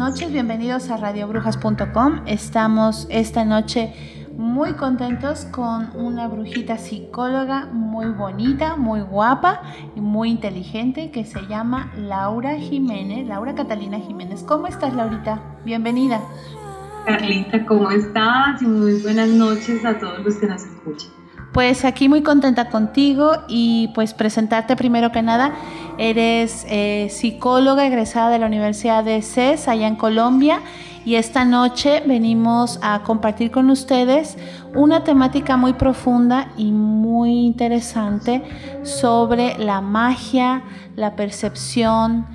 Noches, bienvenidos a radiobrujas.com. Estamos esta noche muy contentos con una brujita psicóloga muy bonita, muy guapa y muy inteligente que se llama Laura Jiménez, Laura Catalina Jiménez. ¿Cómo estás, Laurita? Bienvenida. Carlita, ¿cómo estás? Y muy buenas noches a todos los que nos escuchan. Pues aquí muy contenta contigo y pues presentarte primero que nada. Eres eh, psicóloga egresada de la Universidad de CES allá en Colombia y esta noche venimos a compartir con ustedes una temática muy profunda y muy interesante sobre la magia, la percepción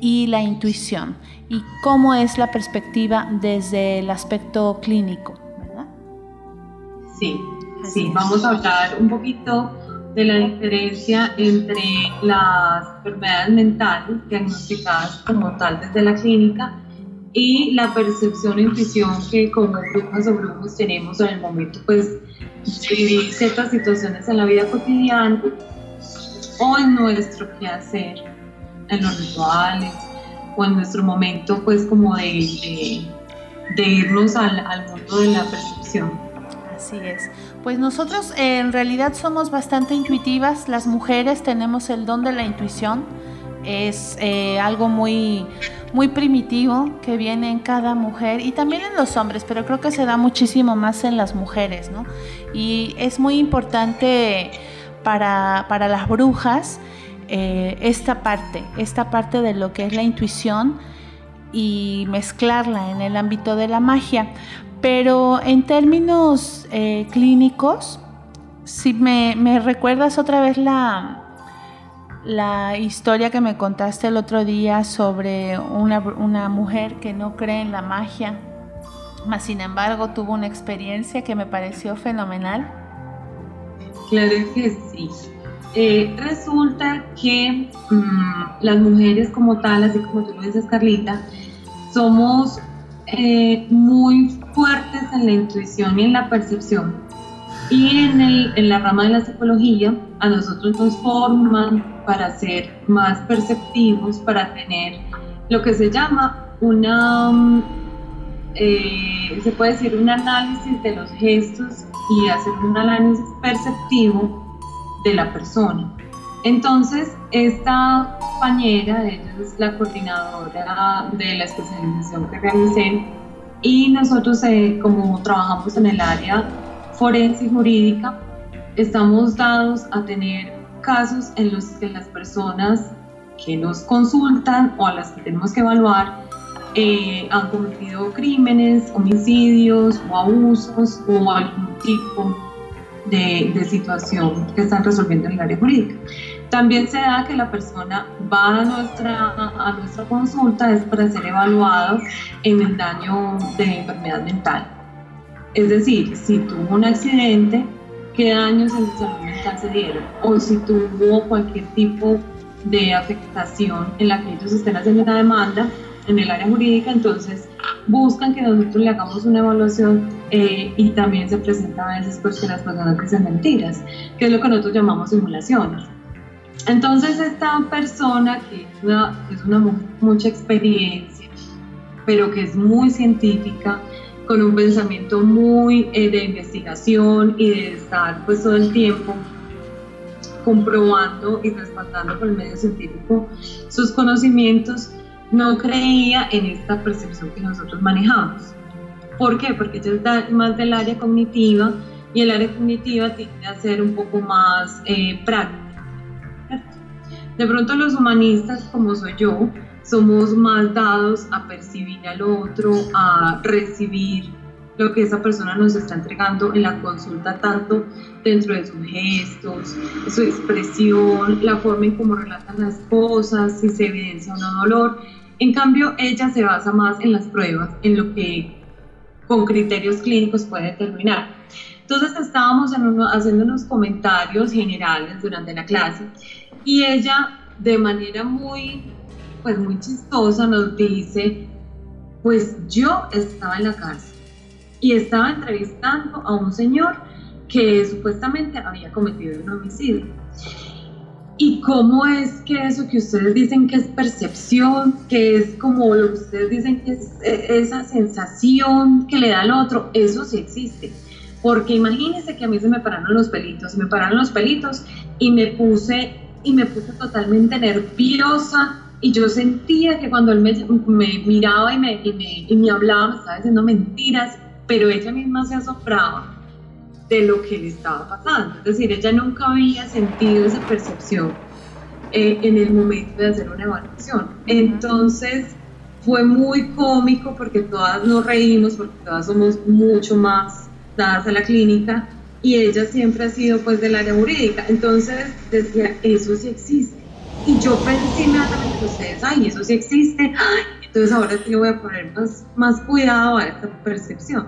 y la intuición y cómo es la perspectiva desde el aspecto clínico, ¿verdad? Sí, Sí, vamos a hablar un poquito de la diferencia entre las enfermedades mentales diagnosticadas como tal desde la clínica y la percepción e intuición que como brujas o brujos tenemos en el momento pues, de vivir ciertas situaciones en la vida cotidiana o en nuestro quehacer, en los rituales o en nuestro momento pues como de, de, irnos al, al mundo de la percepción. Así es. Pues nosotros eh, en realidad somos bastante intuitivas, las mujeres tenemos el don de la intuición, es eh, algo muy, muy primitivo que viene en cada mujer y también en los hombres, pero creo que se da muchísimo más en las mujeres, ¿no? Y es muy importante para, las brujas eh, esta parte, esta parte de lo que es la intuición y mezclarla en el ámbito de la magia. Pero en términos eh, clínicos, si me, recuerdas otra vez la, la historia que me contaste el otro día sobre una, una mujer que no cree en la magia, mas sin embargo tuvo una experiencia que me pareció fenomenal. Claro que sí. Eh, resulta que mm, las mujeres como tal, así como tú lo dices Carlita, somos eh, muy fuertes en la intuición y en la percepción. Y en, el, en la rama de la psicología, a nosotros nos forman para ser más perceptivos, para tener lo que se llama una, mm, eh, se puede decir, un análisis de los gestos y hacer un análisis perceptivo de la persona. Entonces, esta compañera, ella es la coordinadora de la especialización que realicé y nosotros eh, como trabajamos en el área forense y jurídica, estamos dados a tener casos en los que las personas que nos consultan o a las que tenemos que evaluar eh, han cometido crímenes, homicidios o abusos o algún tipo de, de situación que están resolviendo en el área jurídica. También se da que la persona va a nuestra, a nuestra consulta es para ser evaluado en el daño de enfermedad mental. Es decir, si tuvo un accidente, qué daños en su salud mental se dieron, o si tuvo cualquier tipo de afectación en la que ellos estén haciendo una demanda en el área jurídica, entonces buscan que nosotros le hagamos una evaluación eh, y también se presenta a veces pues que las personas dicen mentiras, que es lo que nosotros llamamos simulaciones. Entonces esta persona que es una, es una mucha experiencia, pero que es muy científica, con un pensamiento muy eh, de investigación y de estar pues todo el tiempo comprobando y respaldando con el medio científico sus conocimientos, no creía en esta percepción que nosotros manejamos. ¿Por qué? Porque ella es más del área cognitiva y el área cognitiva tiende a ser un poco más eh, práctica. De pronto los humanistas, como soy yo, somos más dados a percibir al otro, a recibir lo que esa persona nos está entregando en la consulta, tanto dentro de sus gestos, su expresión, la forma en cómo relatan las cosas, si se evidencia o no dolor. En cambio, ella se basa más en las pruebas, en lo que con criterios clínicos puede determinar. Entonces estábamos haciendo unos comentarios generales durante la clase y ella de manera muy, pues muy chistosa nos dice, pues yo estaba en la cárcel y estaba entrevistando a un señor que supuestamente había cometido un homicidio. ¿Y cómo es que eso que ustedes dicen que es percepción, que es como lo que ustedes dicen que es e, esa sensación que le da al otro, eso sí existe? Porque imagínense que a mí se me pararon los pelitos, me pararon los pelitos y me puse y me puse totalmente nerviosa y yo sentía que cuando él me, miraba y me, y me, hablaba me estaba diciendo mentiras, pero ella misma se asombraba de lo que le estaba pasando. Es decir, ella nunca había sentido esa percepción eh, en el momento de hacer una evaluación. Entonces fue muy cómico porque todas nos reímos, porque todas somos mucho más dadas a la clínica y ella siempre ha sido pues del área jurídica. Entonces decía, eso sí existe. Y yo pensé inmediatamente, ustedes, ay, eso sí existe. entonces ahora sí voy a poner más, más cuidado a esta percepción.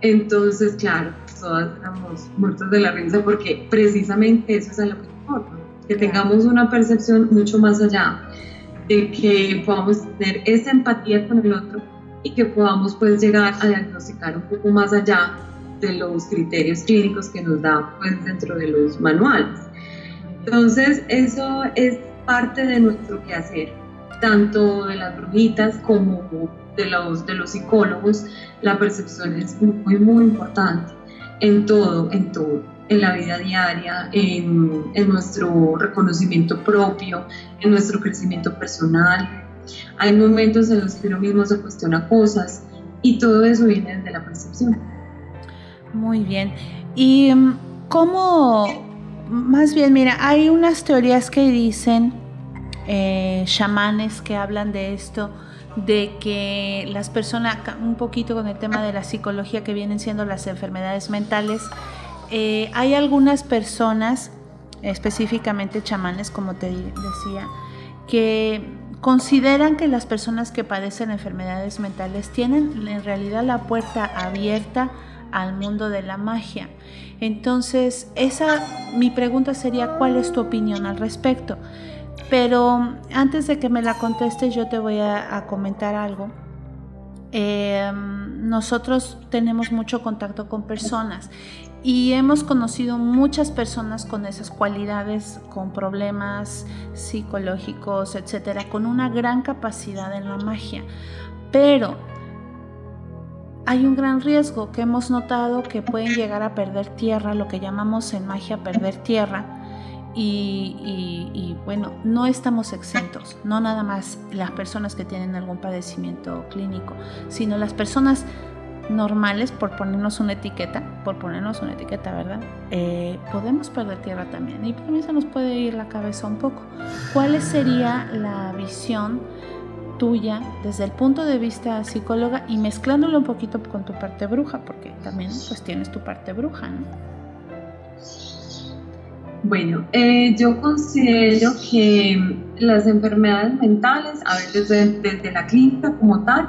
Entonces, claro, todas éramos muertos de la risa porque precisamente eso es a lo que importa, que tengamos una percepción mucho más allá, de que podamos tener esa empatía con el otro y que podamos pues llegar a diagnosticar un poco más allá de los criterios clínicos que nos da pues, dentro de los manuales. Entonces, eso es parte de nuestro quehacer, tanto de las brujitas como de los, de los psicólogos. La percepción es muy, muy importante en todo, en todo, en la vida diaria, en, en nuestro reconocimiento propio, en nuestro crecimiento personal. Hay momentos en los que uno mismo se cuestiona cosas y todo eso viene desde la percepción. Muy bien. Y mm, cómo, más bien, mira, hay unas teorías que dicen, eh, chamanes que hablan de esto, de que las personas, un poquito con el tema de la psicología que vienen siendo las enfermedades mentales, eh, hay algunas personas, específicamente chamanes, como te decía, que consideran que las personas que padecen enfermedades mentales tienen en realidad la puerta abierta al mundo de la magia. Entonces, esa mi pregunta sería ¿cuál es tu opinión al respecto? Pero antes de que me la conteste, yo te voy a, comentar algo. Em, nosotros tenemos mucho contacto con personas y hemos conocido muchas personas con esas cualidades, con problemas psicológicos, etcétera, con una gran capacidad en la magia. Pero hay un gran riesgo que hemos notado que pueden llegar a perder tierra, lo que llamamos en magia perder tierra. Y, bueno, no estamos exentos, no nada más las personas que tienen algún padecimiento clínico, sino las personas normales, por ponernos una etiqueta, por ponernos una etiqueta, ¿verdad? Eh, podemos perder tierra también y mí se nos puede ir la cabeza un poco. ¿Cuál sería la visión? Tuya desde el punto de vista psicóloga y mezclándolo un poquito con tu parte bruja, porque también pues tienes tu parte bruja, ¿no? Bueno, eh, yo considero que las enfermedades mentales, a ver, desde, la clínica como tal,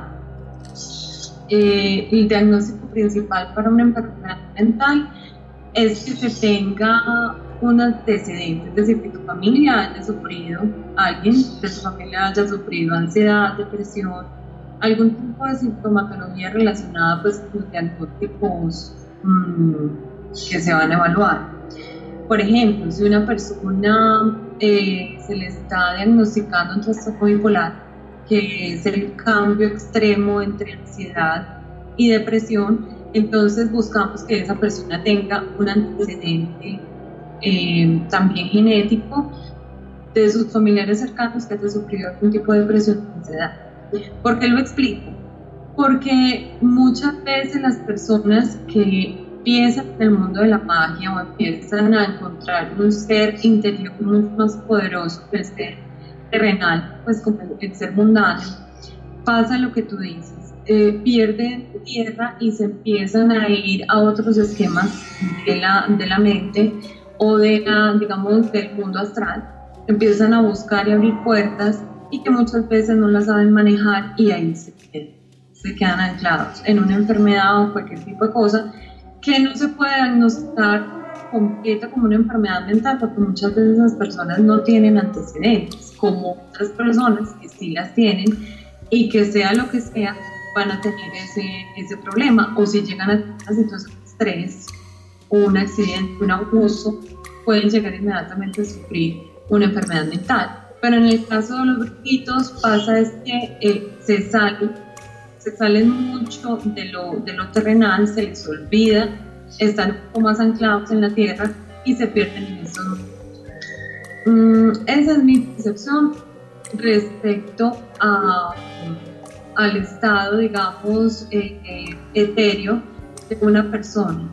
eh, el diagnóstico principal para una enfermedad mental es que se tenga un antecedente, es decir, que tu familia haya sufrido, alguien de tu familia haya sufrido ansiedad, depresión, algún tipo de sintomatología relacionada pues con diagnósticos mmm, que se van a evaluar. Por ejemplo, si una persona eh, se le está diagnosticando un trastorno bipolar, que es el cambio extremo entre ansiedad y depresión, entonces buscamos que esa persona tenga un antecedente eh, también genético de sus familiares cercanos que haya sufrido algún tipo de depresión o ansiedad. ¿Por qué lo explico? Porque muchas veces las personas que empiezan en el mundo de la magia o empiezan a encontrar un ser interior mucho más poderoso que el ser terrenal, pues como el ser mundano, pasa lo que tú dices, eh, pierden tierra y se empiezan a ir a otros esquemas de la, de la mente o de la, digamos, del mundo astral, empiezan a buscar y abrir puertas y que muchas veces no las saben manejar y ahí se quedan, se quedan anclados en una enfermedad o cualquier tipo de cosa que no se puede diagnosticar completa como una enfermedad mental porque muchas veces las personas no tienen antecedentes, como otras personas que sí las tienen y que sea lo que sea, van a tener ese, ese problema o si llegan a una situación de estrés un accidente, un abuso, pueden llegar inmediatamente a sufrir una enfermedad mental. Pero en el caso de los brujitos pasa es que eh, se salen se salen mucho de lo, de lo terrenal, se les olvida, están un poco más anclados en la tierra y se pierden en esos mm, esa es mi percepción respecto a, al estado, digamos, eh, eh, etéreo de una persona,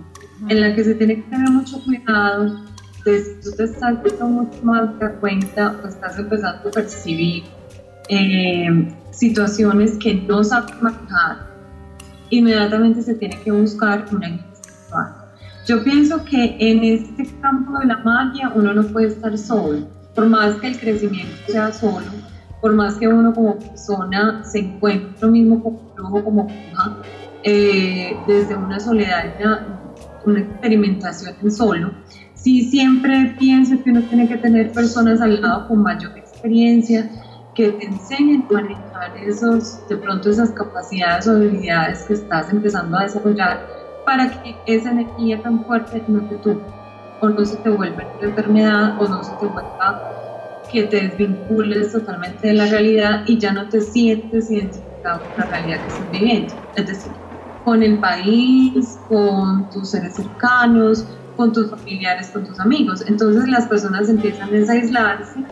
en la que se tiene que tener mucho cuidado de si tú te estás dando mucho más de cuenta o estás empezando a percibir eh, situaciones que no saben manejar, inmediatamente se tiene que buscar una guía. Yo pienso que en este campo de la magia uno no puede estar solo, por más que el crecimiento sea solo, por más que uno como persona se encuentre mismo como brujo, como bruja, eh, desde una soledad, una, experimentación en solo, sí siempre pienso que uno tiene que tener personas al lado con mayor experiencia, que te enseñen a manejar esos, de pronto esas capacidades o habilidades que estás empezando a desarrollar para que esa energía tan fuerte no te tuve o no se te vuelva una enfermedad o no se te vuelva que te desvincules totalmente de la realidad y ya no te sientes identificado con la realidad que estás viviendo. Es decir, con el país, con tus seres cercanos, con tus familiares, con tus amigos. Entonces las personas empiezan a aislarse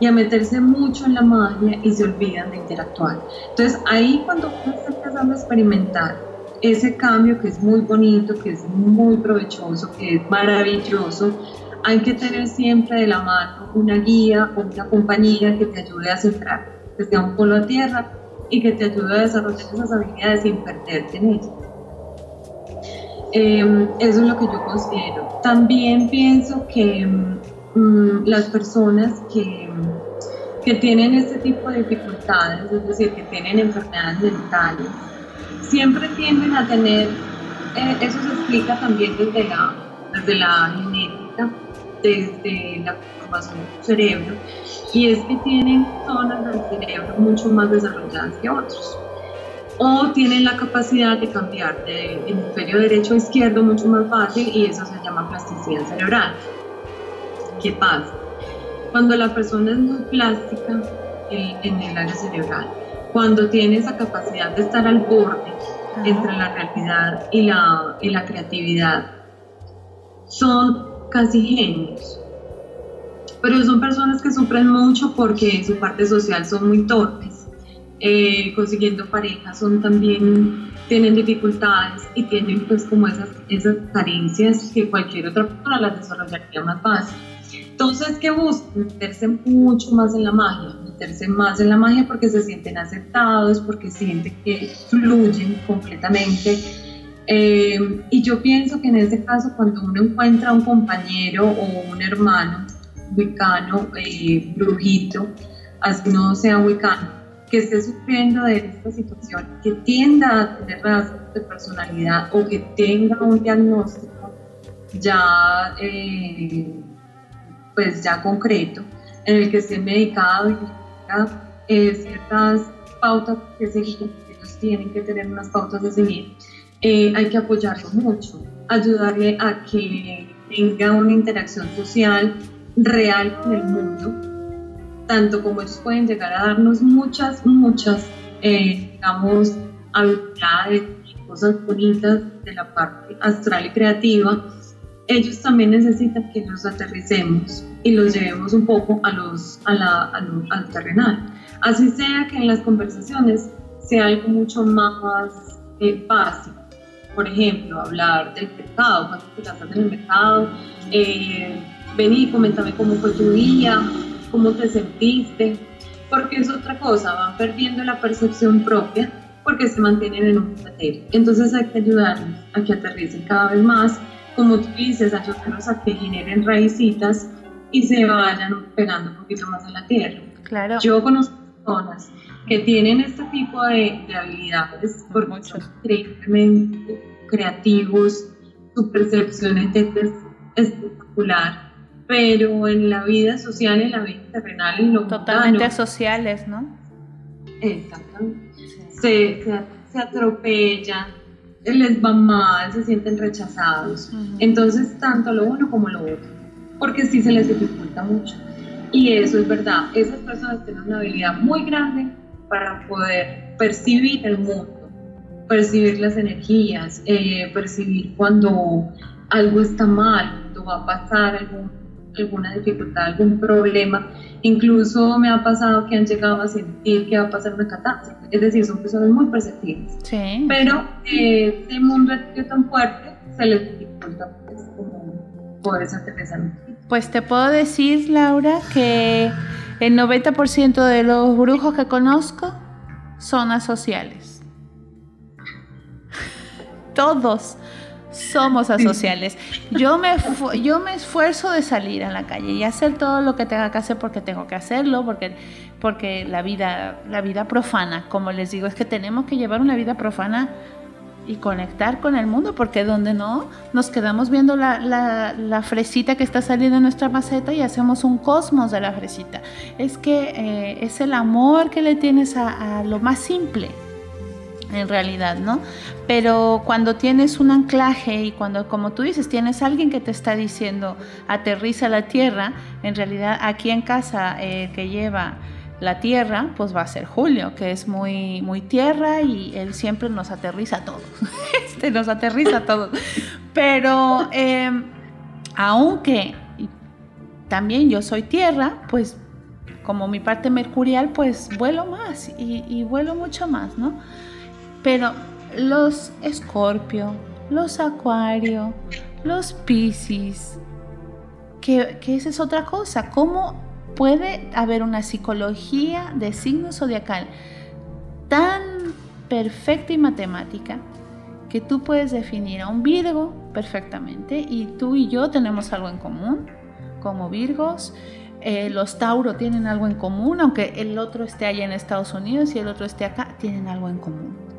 y a meterse mucho en la magia y se olvidan de interactuar. Entonces ahí cuando uno está empezando a experimentar ese cambio que es muy bonito, que es muy provechoso, que es maravilloso, hay que tener siempre de la mano una guía o una compañía que te ayude a centrar, que sea un polo a tierra y que te ayude a desarrollar esas habilidades sin perderte en ellas. Eh, eso es lo que yo considero. También pienso que Mm, las personas que, que tienen este tipo de dificultades, es decir, que tienen enfermedades mentales, siempre tienden a tener, eh, eso se explica también desde la, desde la genética, desde la formación del cerebro, y es que tienen zonas del cerebro mucho más desarrolladas que otros. O tienen la capacidad de cambiar de hemisferio derecho a izquierdo mucho más fácil y eso se llama plasticidad cerebral. ¿Qué pasa? Cuando la persona es muy plástica en, el área cerebral, cuando tiene esa capacidad de estar al borde entre la realidad y la, y la creatividad, son casi genios. Pero son personas que sufren mucho porque en su parte social son muy torpes. Eh, consiguiendo pareja son también tienen dificultades y tienen pues como esas, esas carencias que cualquier otra persona las desarrollaría más fácil. Entonces, ¿qué buscan? Meterse mucho más en la magia, meterse más en la magia porque se sienten aceptados, porque sienten que fluyen completamente. Eh, y yo pienso que en ese caso, cuando uno encuentra un compañero o un hermano wicano, eh, brujito, así no sea wicano, que esté sufriendo de esta situación, que tienda a tener rasgos de personalidad o que tenga un diagnóstico ya eh, pues ya concreto, en el que esté medicado y tenga eh, ciertas pautas que seguir, ellos tienen que tener unas pautas de seguir, eh, hay que apoyarlo mucho, ayudarle a que tenga una interacción social real con el mundo, tanto como ellos pueden llegar a darnos muchas, muchas, eh, digamos, habilidades y cosas bonitas de la parte astral y creativa, ellos también necesitan que los aterricemos y los llevemos un poco a los, a la, al terrenal. Así sea que en las conversaciones sea algo mucho más eh, básico. Por ejemplo, hablar del mercado, cuando te en el mercado, eh, vení, coméntame cómo fue tu día, cómo te sentiste, porque es otra cosa, van perdiendo la percepción propia porque se mantienen en un criterio. Entonces hay que ayudarlos a que aterricen cada vez más, como tú dices, ayudarlos a que generen raicitas y se vayan pegando un poquito más a la tierra. Claro. Yo conozco personas que tienen este tipo de, habilidades porque son increíblemente creativos, su percepción es espectacular, pero en la vida social, en la vida terrenal, en lo Totalmente sociales, ¿no? Exactamente. Se, se, atropellan, les va mal, se sienten rechazados. Entonces, tanto lo uno como lo otro, porque sí se les dificulta mucho. Y eso es verdad, esas personas tienen una habilidad muy grande para poder percibir el mundo, percibir las energías, eh, percibir cuando algo está mal, cuando va a pasar alguna dificultad, algún problema. Incluso me ha pasado que han llegado a sentir que va a pasar una catástrofe. Es decir, son personas muy perceptivas. Sí. Pero eh, este mundo es tan fuerte se les dificulta pues, como poder aterrizar. Pues te puedo decir, Laura, que el 90% de los brujos que conozco son asociales. Todos somos asociales. Yo me, yo me esfuerzo de salir a la calle y hacer todo lo que tenga que hacer porque tengo que hacerlo, porque, porque la, vida, la vida profana, como les digo, es que tenemos que llevar una vida profana y conectar con el mundo, porque donde no, nos quedamos viendo la, la, fresita que está saliendo en nuestra maceta y hacemos un cosmos de la fresita. Es que eh, es el amor que le tienes a, a, lo más simple, en realidad, ¿no? Pero cuando tienes un anclaje y cuando, como tú dices, tienes alguien que te está diciendo aterriza la tierra, en realidad aquí en casa eh, que lleva la tierra, pues va a ser Julio, que es muy, muy tierra y él siempre nos aterriza a todos. este nos aterriza a todos. Pero em, aunque también yo soy tierra, pues como mi parte mercurial, pues vuelo más y, y vuelo mucho más, ¿no? Pero los escorpio, los acuario, los piscis, que, que esa es otra cosa, ¿cómo puede haber una psicología de signo zodiacal tan perfecta y matemática que tú puedes definir a un Virgo perfectamente y tú y yo tenemos algo en común como Virgos. Eh, los Tauro tienen algo en común, aunque el otro esté allá en Estados Unidos y el otro esté acá, tienen algo en común.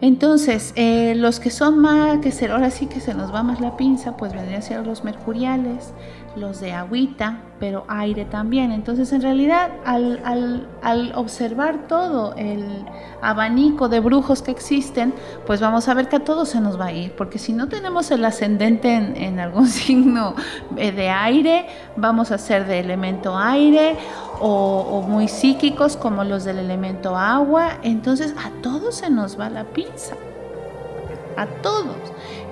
Entonces, eh, los que son más, que se, ahora sí que se nos va más la pinza, pues vendrían a ser los mercuriales, los de agüita, pero aire también. Entonces, en realidad, al, observar todo el abanico de brujos que existen, pues vamos a ver que a todos se nos va a ir, porque si no tenemos el ascendente en, algún signo eh, de aire, vamos a ser de elemento aire o, muy psíquicos como los del elemento agua. Entonces, a todos se nos va la pinza. A todos.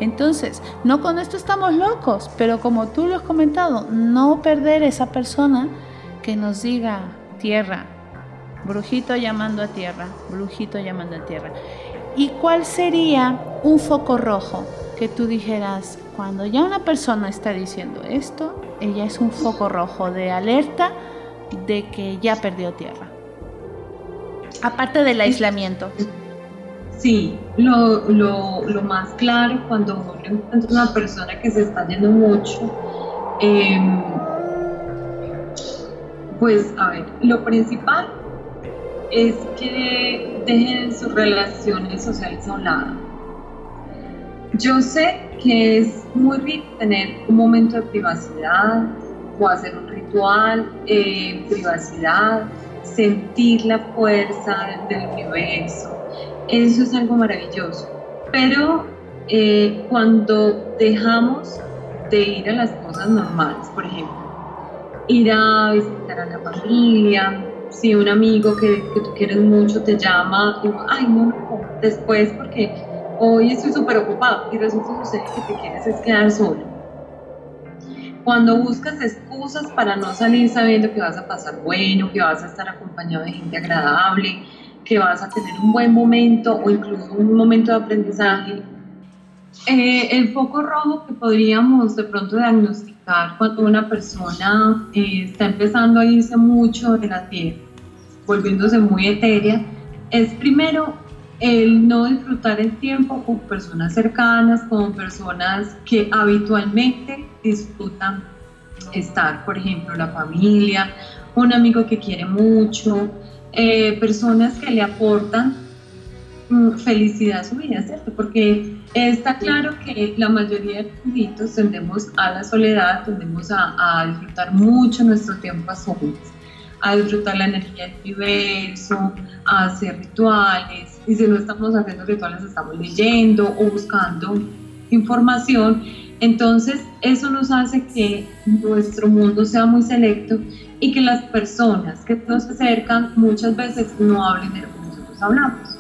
Entonces, no con esto estamos locos, pero como tú lo has comentado, no perder esa persona que nos diga tierra, brujito llamando a tierra, brujito llamando a tierra. ¿Y cuál sería un foco rojo que tú dijeras, cuando ya una persona está diciendo esto, ella es un foco rojo de alerta de que ya perdió tierra? Aparte del aislamiento. Sí, lo, lo, más claro cuando uno encuentra una persona que se está yendo mucho, em, pues a ver, lo principal es que dejen sus relaciones sociales a un lado. Yo sé que es muy rico tener un momento de privacidad o hacer un ritual en privacidad, sentir la fuerza del universo, eso es algo maravilloso. Pero eh, cuando dejamos de ir a las cosas normales, por ejemplo, ir a visitar a la familia, si un amigo que, que tú quieres mucho te llama, y, ay, no, no, después porque hoy estoy súper ocupado y resulta que te quieres es quedar solo. Cuando buscas excusas para no salir sabiendo que vas a pasar bueno, que vas a estar acompañado de gente agradable, que vas a tener un buen momento o incluso un momento de aprendizaje, eh, el foco rojo que podríamos de pronto diagnosticar cuando una persona eh, está empezando a irse mucho de la tierra, volviéndose muy etérea, es primero el no disfrutar el tiempo con personas cercanas, con personas que habitualmente disfrutan estar, por ejemplo, la familia, un amigo que quiere mucho, eh, personas que le aportan mm, felicidad a su vida, ¿cierto? Porque está claro que la mayoría de los tendemos a la soledad, tendemos a, a disfrutar mucho nuestro tiempo a solas a disfrutar la energía del universo, a hacer rituales, y si no estamos haciendo rituales, estamos leyendo o buscando información. Entonces, eso nos hace que nuestro mundo sea muy selecto y que las personas que nos acercan muchas veces no hablen de lo que nosotros hablamos.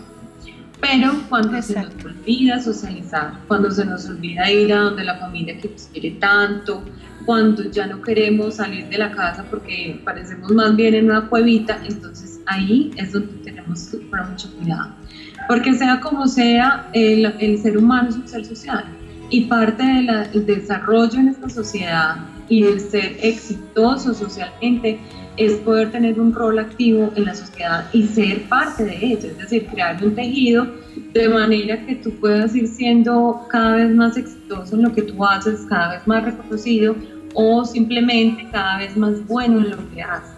Pero cuando se nos olvida socializar, cuando se nos olvida ir a donde la familia que nos quiere tanto, cuando ya no queremos salir de la casa porque parecemos más bien en una cuevita, entonces ahí es donde tenemos que poner mucho cuidado. Porque sea como sea, el, el ser humano es un ser social y parte del desarrollo en esta sociedad y el ser exitoso socialmente es poder tener un rol activo en la sociedad y ser parte de ello, es decir, crear un tejido de manera que tú puedas ir siendo cada vez más exitoso en lo que tú haces, cada vez más reconocido o simplemente cada vez más bueno en lo que haces.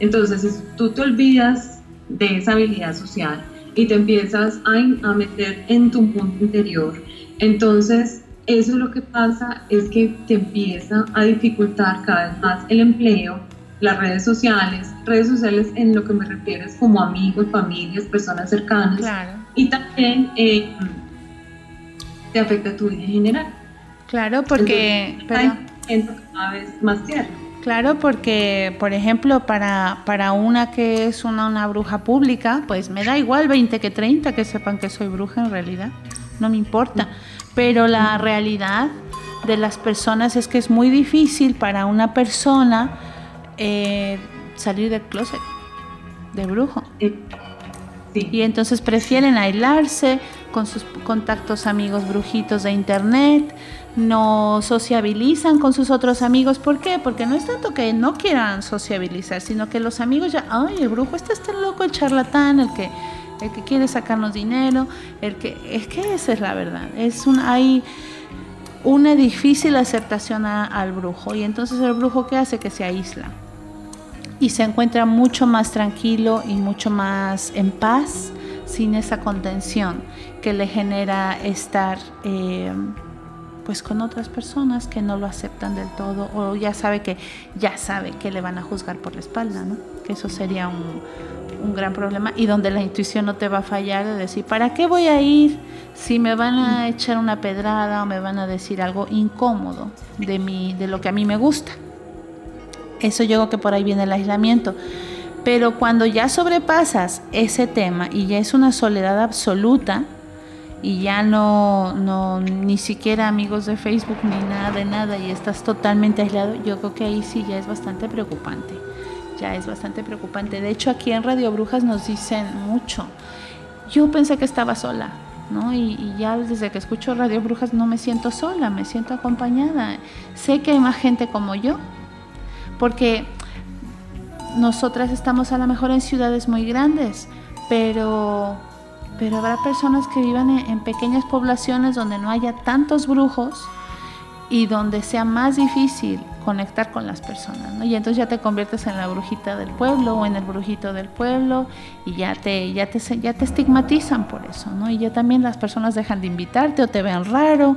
Entonces, si tú te olvidas de esa habilidad social y te empiezas a, a meter en tu punto interior, entonces eso lo que pasa es que te empieza a dificultar cada vez más el empleo, las redes sociales, redes sociales en lo que me refiero es como amigos, familias, personas cercanas, y también eh, te afecta tu vida en general. Claro, porque cada vez más. Claro, porque, por ejemplo, para, para una que es una, una bruja pública, pues me da igual 20 que 30 que sepan que soy bruja en realidad, no me importa. Pero la realidad de las personas es que es muy difícil para una persona eh, salir del closet de brujo. Y entonces prefieren aislarse con sus contactos amigos brujitos de internet, no sociabilizan con sus otros amigos. ¿Por qué? Porque no es tanto que no quieran sociabilizar, sino que los amigos ya, ay, el brujo este está loco, el charlatán, el que, el que quiere sacarnos dinero, el que, es que esa es la verdad. Es un, hay una difícil aceptación al brujo y entonces el brujo ¿qué hace? Que se aísla y se encuentra mucho más tranquilo y mucho más en paz sin esa contención que le genera estar eh, pues con otras personas que no lo aceptan del todo o ya sabe que ya sabe que le van a juzgar por la espalda, ¿no? Que eso sería un, un gran problema y donde la intuición no te va a fallar de decir, ¿para qué voy a ir si me van a echar una pedrada o me van a decir algo incómodo de, mí, de lo que a mí me gusta? Eso yo creo que por ahí viene el aislamiento. Pero cuando ya sobrepasas ese tema y ya es una soledad absoluta y ya no, no ni siquiera amigos de Facebook ni nada de nada y estás totalmente aislado, yo creo que ahí sí ya es bastante preocupante. Ya es bastante preocupante. De hecho, aquí en Radio Brujas nos dicen mucho. Yo pensé que estaba sola, ¿no? Y, y, ya desde que escucho Radio Brujas no me siento sola, me siento acompañada. Sé que hay más gente como yo porque nosotras estamos a lo mejor en ciudades muy grandes, pero, pero habrá personas que vivan en, pequeñas poblaciones donde no haya tantos brujos y donde sea más difícil conectar con las personas, ¿no? Y entonces ya te conviertes en la brujita del pueblo o en el brujito del pueblo y ya te, ya te, ya te estigmatizan por eso, ¿no? Y ya también las personas dejan de invitarte o te ven raro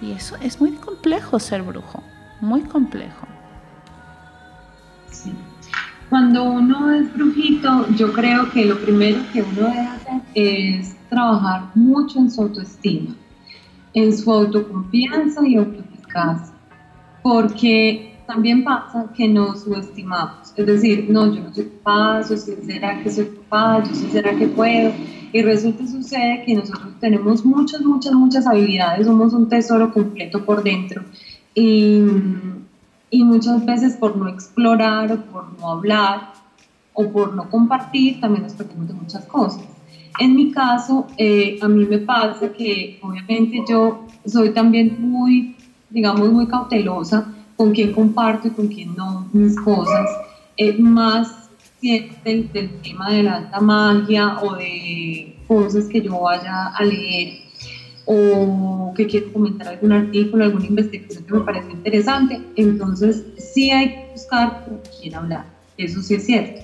y eso es muy complejo ser brujo, muy complejo. Cuando uno es brujito, yo creo que lo primero que uno debe hacer es trabajar mucho en su autoestima, en su autoconfianza y autoeficacia. porque también pasa que nos subestimamos, es decir, no, yo no soy capaz, o será que soy capaz, yo sí será que puedo, y resulta sucede que nosotros tenemos muchas, muchas, muchas habilidades, somos un tesoro completo por dentro, y, y muchas veces por no explorar o por no hablar o por no compartir, también nos perdemos de muchas cosas. En mi caso, eh, a mí me pasa que obviamente yo soy también muy, digamos, muy cautelosa con quién comparto y con quién no mis cosas, eh, más del, del tema de la alta magia o de cosas que yo vaya a leer o que quiero comentar algún artículo, alguna investigación que me parece interesante, entonces sí hay que buscar con quién hablar, eso sí es cierto,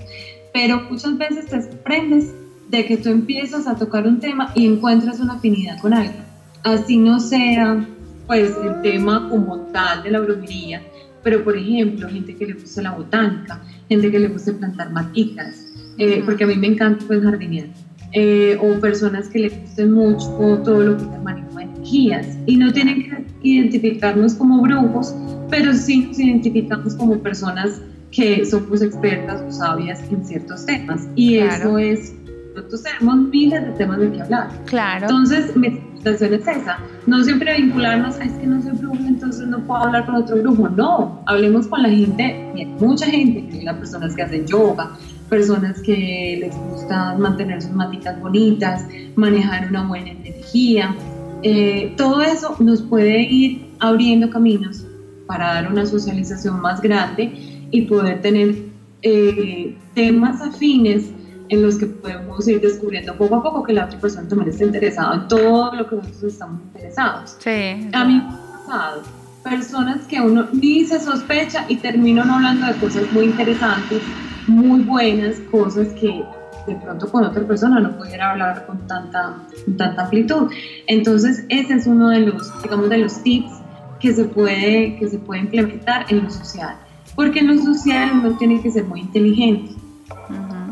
pero muchas veces te sorprendes de que tú empiezas a tocar un tema y encuentras una afinidad con alguien. Así no sea pues el tema como tal de la brujería, pero por ejemplo, gente que le gusta la botánica, gente que le gusta plantar maticas, eh, porque a mí me encanta pues jardinear, eh, o personas que le gusten mucho todo lo que es el manejo de energías, y no tienen que identificarnos como brujos, pero sí nos identificamos como personas que somos expertas o sabias en ciertos temas, y eso es nosotros tenemos miles de temas de qué hablar. Claro. Entonces, mi situación es esa. No siempre vincularnos, es que no soy brujo, entonces no puedo hablar con otro brujo. No, hablemos con la gente, mucha gente, las personas que hacen yoga, personas que les gusta mantener sus maticas bonitas, manejar una buena energía. Eh, todo eso nos puede ir abriendo caminos para dar una socialización más grande y poder tener eh, temas afines en los que podemos ir descubriendo poco a poco que la otra persona también está interesada en todo lo que nosotros estamos interesados. Sí. A mí me ha pasado personas que uno ni se sospecha y terminan hablando de cosas muy interesantes, muy buenas, cosas que de pronto con otra persona no pudiera hablar con tanta, tanta amplitud. Entonces, ese es uno de los, digamos, de los tips que se puede, que se puede implementar en lo social. Porque en lo social uno tiene que ser muy inteligente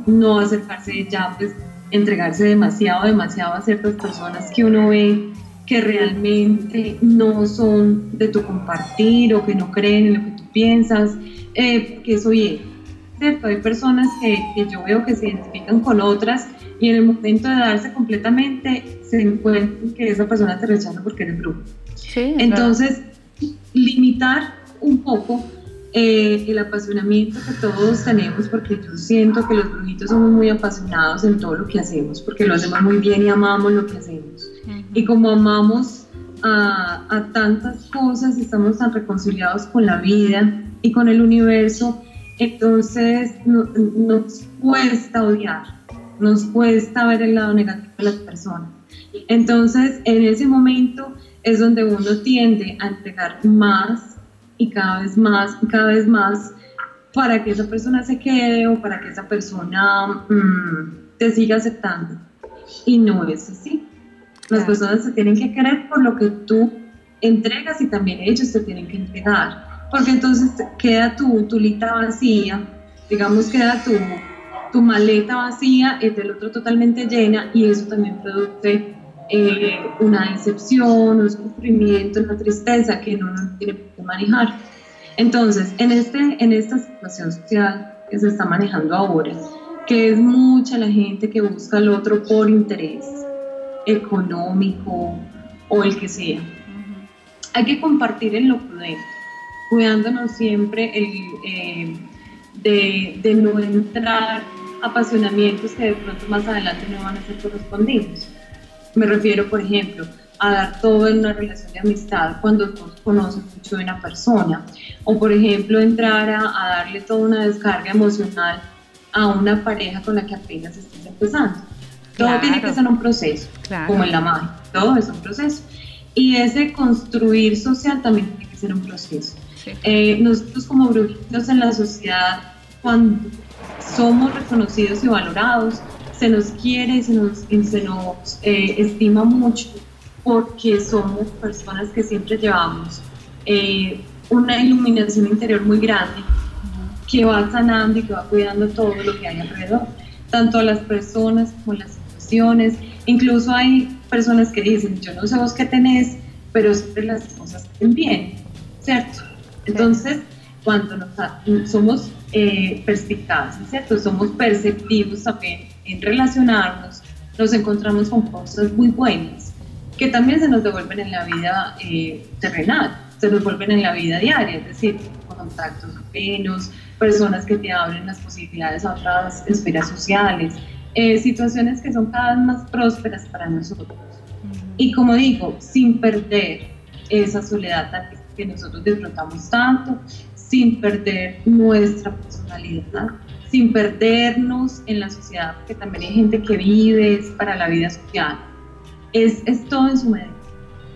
no acercarse ya, pues entregarse demasiado, demasiado a ciertas personas que uno ve que realmente no son de tu compartir o que no creen en lo que tú piensas, eh, que eso Hay personas que, que, yo veo que se identifican con otras y en el momento de darse completamente se encuentran que esa persona te rechaza porque eres brujo. Sí, Entonces, limitar un poco eh, el apasionamiento que todos tenemos, porque yo siento que los brujitos somos muy apasionados en todo lo que hacemos, porque lo hacemos muy bien y amamos lo que hacemos. Y como amamos a, a, tantas cosas y estamos tan reconciliados con la vida y con el universo, entonces no, nos cuesta odiar, nos cuesta ver el lado negativo de las personas. Entonces, en ese momento es donde uno tiende a entregar más y cada vez más, cada vez más, para que esa persona se quede o para que esa persona mmm, te siga aceptando. Y no es así. Las personas se tienen que querer por lo que tú entregas y también ellos te tienen que entregar. Porque entonces queda tu, tu lita vacía, digamos, queda tu, tu maleta vacía y del otro totalmente llena y eso también produce eh, una decepción, un sufrimiento, una tristeza que uno no tiene que manejar. Entonces, en, este, en esta situación social que se está manejando ahora, que es mucha la gente que busca al otro por interés económico o el que sea, hay que compartir en lo prudente, cuidándonos siempre el, eh, de, de no entrar apasionamientos que de pronto más adelante no van a ser correspondidos. Me refiero, por ejemplo, a dar todo en una relación de amistad cuando tú conoces mucho de una persona. O, por ejemplo, entrar a, darle toda una descarga emocional a una pareja con la que apenas estás empezando. Todo tiene que ser un proceso, como en la magia. Todo es un proceso. Y ese construir social también tiene que ser un proceso. Eh, nosotros como brujitos en la sociedad, cuando somos reconocidos y valorados, se nos quiere se nos, se nos eh, estima mucho porque somos personas que siempre llevamos eh, una iluminación interior muy grande que va sanando y que va cuidando todo lo que hay alrededor, tanto a las personas como las situaciones. Incluso hay personas que dicen, yo no sé vos qué tenés, pero siempre las cosas estén bien, ¿cierto? Entonces, cuando nos, somos eh, perspicaces, ¿cierto? Somos perceptivos también en relacionarnos, nos encontramos con cosas muy buenas que también se nos devuelven en la vida eh, terrenal, se nos devuelven en la vida diaria, es decir, contactos apenos, personas que te abren las posibilidades a otras esferas sociales, eh, situaciones que son cada vez más prósperas para nosotros. Y como digo, sin perder esa soledad que nosotros disfrutamos tanto, sin perder nuestra personalidad, sin perdernos en la sociedad, porque también hay gente que vive es para la vida social. Es, es todo en su medida,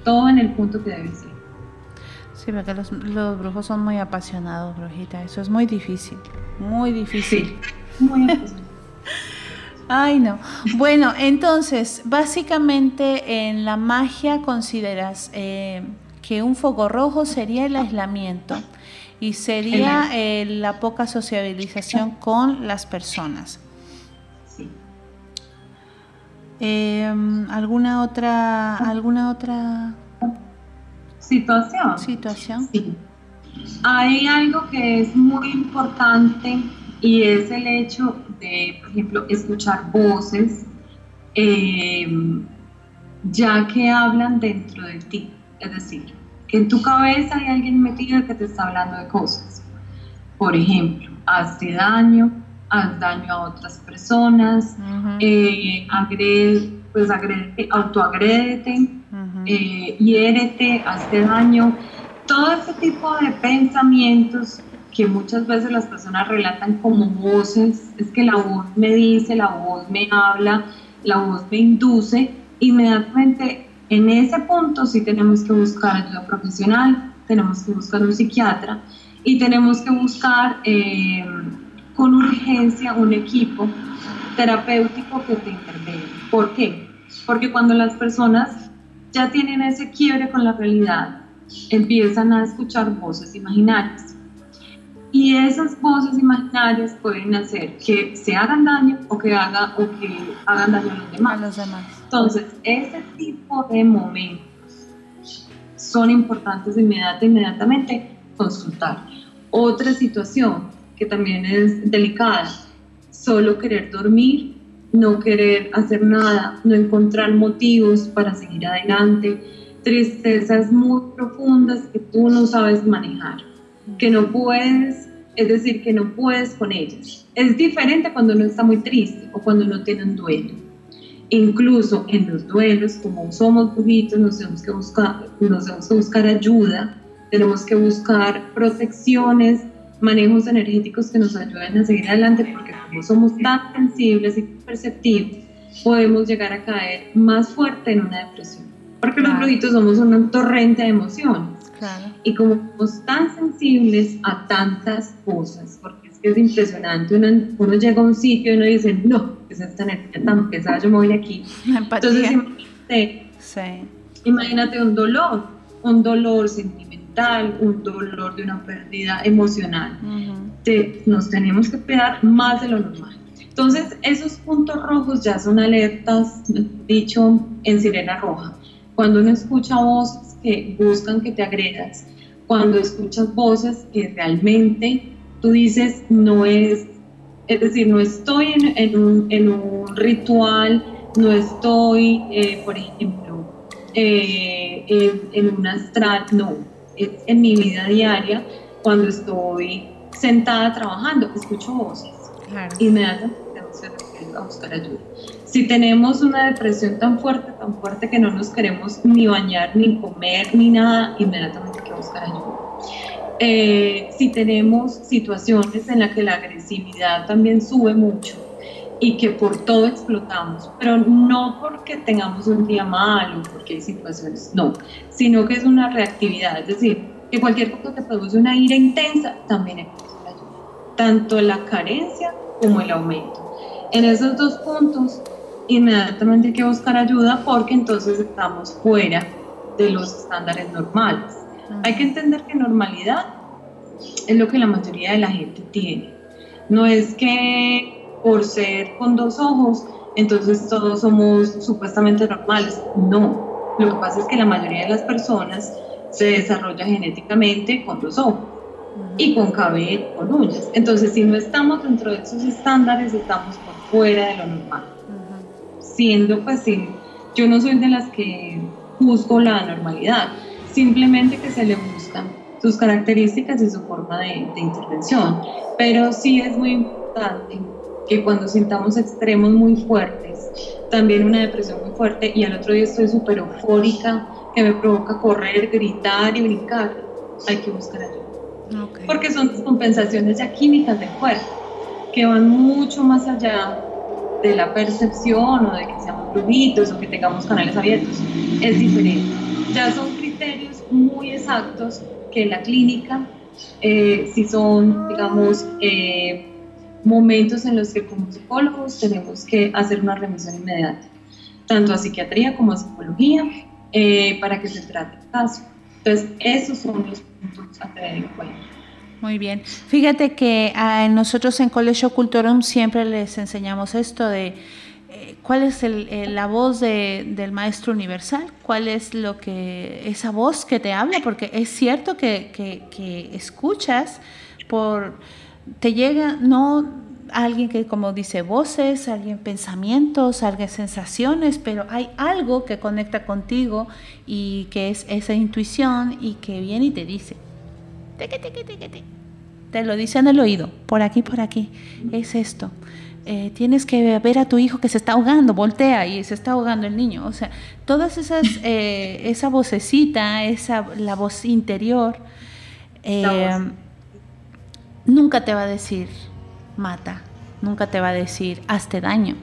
todo en el punto que debe ser. Sí, porque los, los brujos son muy apasionados, brujita. Eso es muy difícil, muy difícil. Sí, muy apasionados. Ay, no. Bueno, entonces, básicamente en la magia consideras eh, que un foco rojo sería el aislamiento y sería eh, la poca sociabilización con las personas. Sí. Em, ¿Alguna otra, alguna otra situación? Situación. Sí. Hay algo que es muy importante y es el hecho de, por ejemplo, escuchar voces, eh, ya que hablan dentro de ti. Es decir, que en tu cabeza hay alguien metido que te está hablando de cosas. Por ejemplo, hazte daño, haz daño a otras personas, eh, agrede, pues agrede, autoagrédete, uh hiérete, hazte daño. Todo ese tipo de pensamientos que muchas veces las personas relatan como voces, es que la voz me dice, la voz me habla, la voz me induce, inmediatamente en ese punto sí tenemos que buscar ayuda profesional, tenemos que buscar un psiquiatra y tenemos que buscar eh, con urgencia un equipo terapéutico que te intervenga. ¿Por qué? Porque cuando las personas ya tienen ese quiebre con la realidad, empiezan a escuchar voces imaginarias y esas voces imaginarias pueden hacer que se hagan daño o que, haga, o que hagan daño a los demás. los demás. Entonces, ese tipo de momentos son importantes inmediata, inmediatamente consultar. Otra situación que también es delicada, solo querer dormir, no querer hacer nada, no encontrar motivos para seguir adelante, tristezas muy profundas que tú no sabes manejar que no puedes, es decir, que no puedes con ellas. Es diferente cuando uno está muy triste o cuando no tiene un duelo. Incluso en los duelos, como somos brujitos, nos tenemos que buscar, nos tenemos que buscar ayuda, tenemos que buscar protecciones, manejos energéticos que nos ayuden a seguir adelante, porque como somos tan sensibles y perceptivos, podemos llegar a caer más fuerte en una depresión. Porque los brujitos somos un torrente de emociones. Y como somos tan sensibles a tantas cosas, porque es impresionante, uno, llega a un sitio y uno dice, no, es esta energía tan pesada, yo me voy de aquí. Entonces, imagínate, imagínate un dolor, un dolor sentimental, un dolor de una pérdida emocional. nos tenemos que cuidar más de lo normal. Entonces, esos puntos rojos ya son alertas, dicho en sirena roja. Cuando uno escucha voces que buscan que te agredas, cuando escuchas voces que realmente tú dices no es, es decir, no estoy en, un, en un, ritual, no estoy, eh, por ejemplo, eh, en, en, un astral, no, es en mi vida diaria, cuando estoy sentada trabajando, escucho voces, inmediatamente tengo que buscar ayuda. Si tenemos una depresión tan fuerte, tan fuerte que no nos queremos ni bañar, ni comer, ni nada, inmediatamente hay que buscar ayuda. Eh, si tenemos situaciones en las que la agresividad también sube mucho y que por todo explotamos, pero no porque tengamos un día malo, porque hay situaciones, no, sino que es una reactividad, es decir, que cualquier cosa que produce una ira intensa también ayuda, tanto la carencia como el aumento. En esos dos puntos inmediatamente hay que buscar ayuda porque entonces estamos fuera de los estándares normales. Hay que entender que normalidad es lo que la mayoría de la gente tiene. No es que por ser con dos ojos, entonces todos somos supuestamente normales. No. Lo que pasa es que la mayoría de las personas se desarrolla genéticamente con dos ojos. y con cabello, con uñas. Entonces, si no estamos dentro de esos estándares, estamos por fuera de lo normal. Siendo, pues, sí, yo no soy de las que juzgo la normalidad, simplemente que se le buscan sus características y su forma de, de intervención. Pero sí es muy importante que cuando sintamos extremos muy fuertes, también una depresión muy fuerte y al otro día estoy súper eufórica, que me provoca correr, gritar y brincar, hay que buscar ayuda. Porque son descompensaciones ya químicas del cuerpo, que van mucho más allá de la percepción o de que seamos brujitos o que tengamos canales abiertos. Es diferente. Ya son muy exactos que la clínica, eh, si son, digamos, eh, momentos en los que como psicólogos tenemos que hacer una remisión inmediata, tanto a psiquiatría como a psicología, eh, para que se trate el caso. Entonces, esos son los puntos a tener en cuenta. Muy bien. Fíjate que a, nosotros en Colegio Culturum siempre les enseñamos esto de cuál es el, la voz de, del maestro universal, cuál es lo que esa voz que te habla, porque es cierto que escuchas por te llega no alguien que como dice voces, alguien pensamientos, alguien sensaciones, pero hay algo que conecta contigo y que es esa intuición y que viene y te dice, te lo dice en el oído, por aquí, por aquí, es esto. Eh, tienes que ver a tu hijo que se está ahogando, voltea y se está ahogando el niño. O sea, todas esas, eh, esa vocecita, esa, la voz interior, eh, nunca te va a decir, mata, nunca te va a decir hazte daño.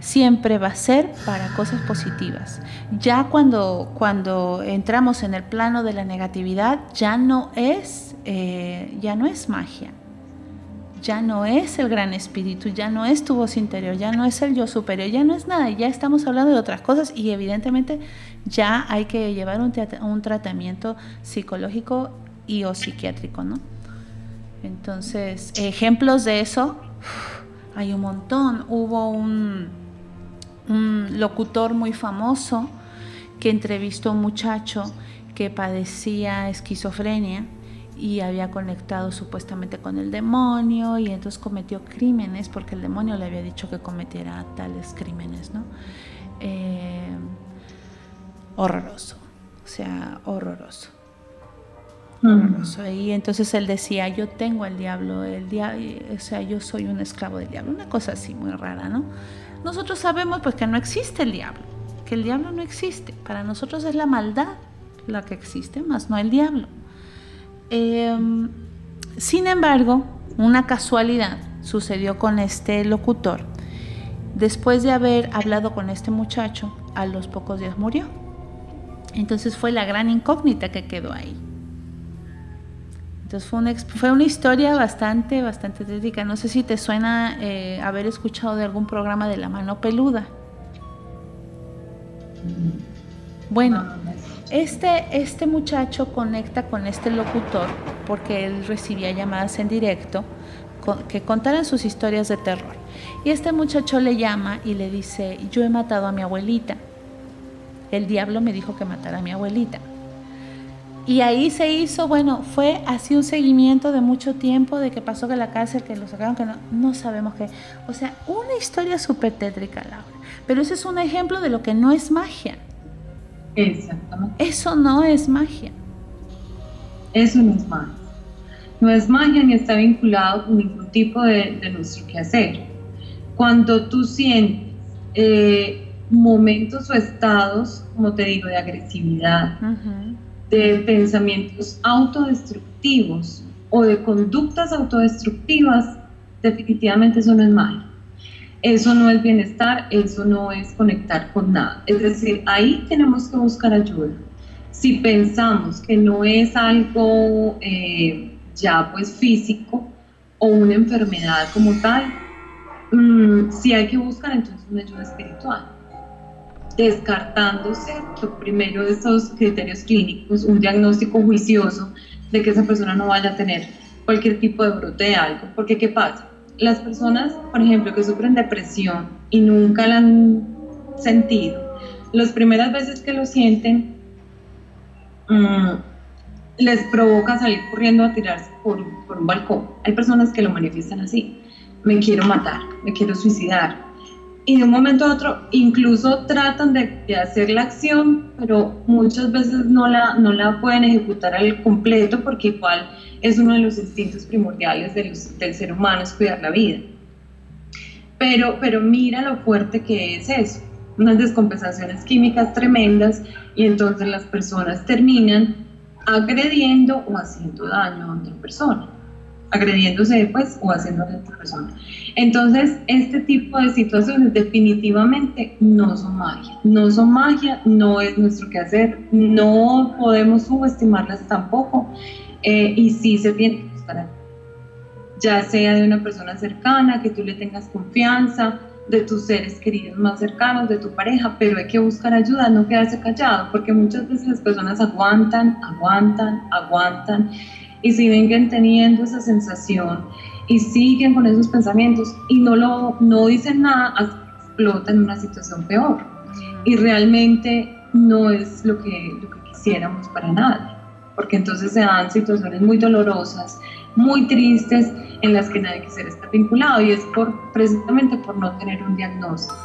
Siempre va a ser para cosas positivas. Ya cuando, cuando entramos en el plano de la negatividad, ya no es, eh, ya no es magia, ya no es el gran espíritu, ya no es tu voz interior, ya no es el yo superior, ya no es nada, ya estamos hablando de otras cosas y evidentemente ya hay que llevar un, un tratamiento psicológico y o psiquiátrico, ¿no? Entonces, ejemplos de eso hay un montón. Hubo un, locutor muy famoso que entrevistó a un muchacho que padecía esquizofrenia y había conectado supuestamente con el demonio y entonces cometió crímenes porque el demonio le había dicho que cometiera tales crímenes, ¿no? Eh, horroroso, o sea, horroroso. Y entonces él decía, yo tengo el diablo, el o sea, yo soy un esclavo del diablo, una cosa así muy rara, ¿no? Nosotros sabemos pues que no existe el diablo, que el diablo no existe. Para nosotros es la maldad la que existe, más no el diablo. Em, sin embargo, una casualidad sucedió con este locutor. Después de haber hablado con este muchacho, a los pocos días murió. Entonces fue la gran incógnita que quedó ahí. Entonces fue una, fue una historia bastante, bastante tétrica. No sé si te suena eh, haber escuchado de algún programa de la mano peluda. Bueno, este, este muchacho conecta con este locutor porque él recibía llamadas en directo que contaran sus historias de terror. Y este muchacho le llama y le dice, yo he matado a mi abuelita. El diablo me dijo que matara a mi abuelita. Y ahí se hizo, bueno, fue así un seguimiento de mucho tiempo, de que pasó que la cárcel, que lo sacaron, que no, no sabemos qué. O sea, una historia súper tétrica, Laura. Pero ese es un ejemplo de lo que no es magia. Exactamente. Eso no es magia. Eso no es magia. No es magia ni está vinculado con ningún tipo de, de nuestro quehacer. Cuando tú sientes eh, momentos o estados, como te digo, de agresividad, de pensamientos autodestructivos o de conductas autodestructivas, definitivamente eso no es magia. Eso no es bienestar, eso no es conectar con nada. Es decir, ahí tenemos que buscar ayuda. Si pensamos que no es algo eh, ya pues físico o una enfermedad como tal, mm, si hay que buscar entonces una ayuda espiritual descartándose lo primero de criterios clínicos, un diagnóstico juicioso de que esa persona no vaya a tener cualquier tipo de brote de algo. Porque ¿qué pasa? Las personas, por ejemplo, que sufren depresión y nunca la han sentido, las primeras veces que lo sienten, mm, les provoca salir corriendo a tirarse por, por un balcón. Hay personas que lo manifiestan así, me quiero matar, me quiero suicidar. Y de un momento a otro incluso tratan de, de, hacer la acción, pero muchas veces no la, no la pueden ejecutar al completo porque igual es uno de los instintos primordiales del ser humano, es cuidar la vida. Pero, pero mira lo fuerte que es eso, unas descompensaciones químicas tremendas y entonces las personas terminan agrediendo o haciendo daño a otra persona, agrediéndose después o haciendo daño a otra persona. Entonces, este tipo de situaciones definitivamente no son magia, no son magia, no es nuestro quehacer, no podemos subestimarlas tampoco eh, y sí se tiene que buscar ya sea de una persona cercana, que tú le tengas confianza, de tus seres queridos más cercanos, de tu pareja, pero hay que buscar ayuda, no quedarse callado, porque muchas veces las personas aguantan, aguantan, aguantan y siguen teniendo esa sensación y siguen con esos pensamientos y no, lo, no dicen nada hasta que explotan en una situación peor. Y realmente no es lo que, lo que quisiéramos para nadie, porque entonces se dan situaciones muy dolorosas, muy tristes en las que nadie quisiera estar vinculado y es por, precisamente por no tener un diagnóstico.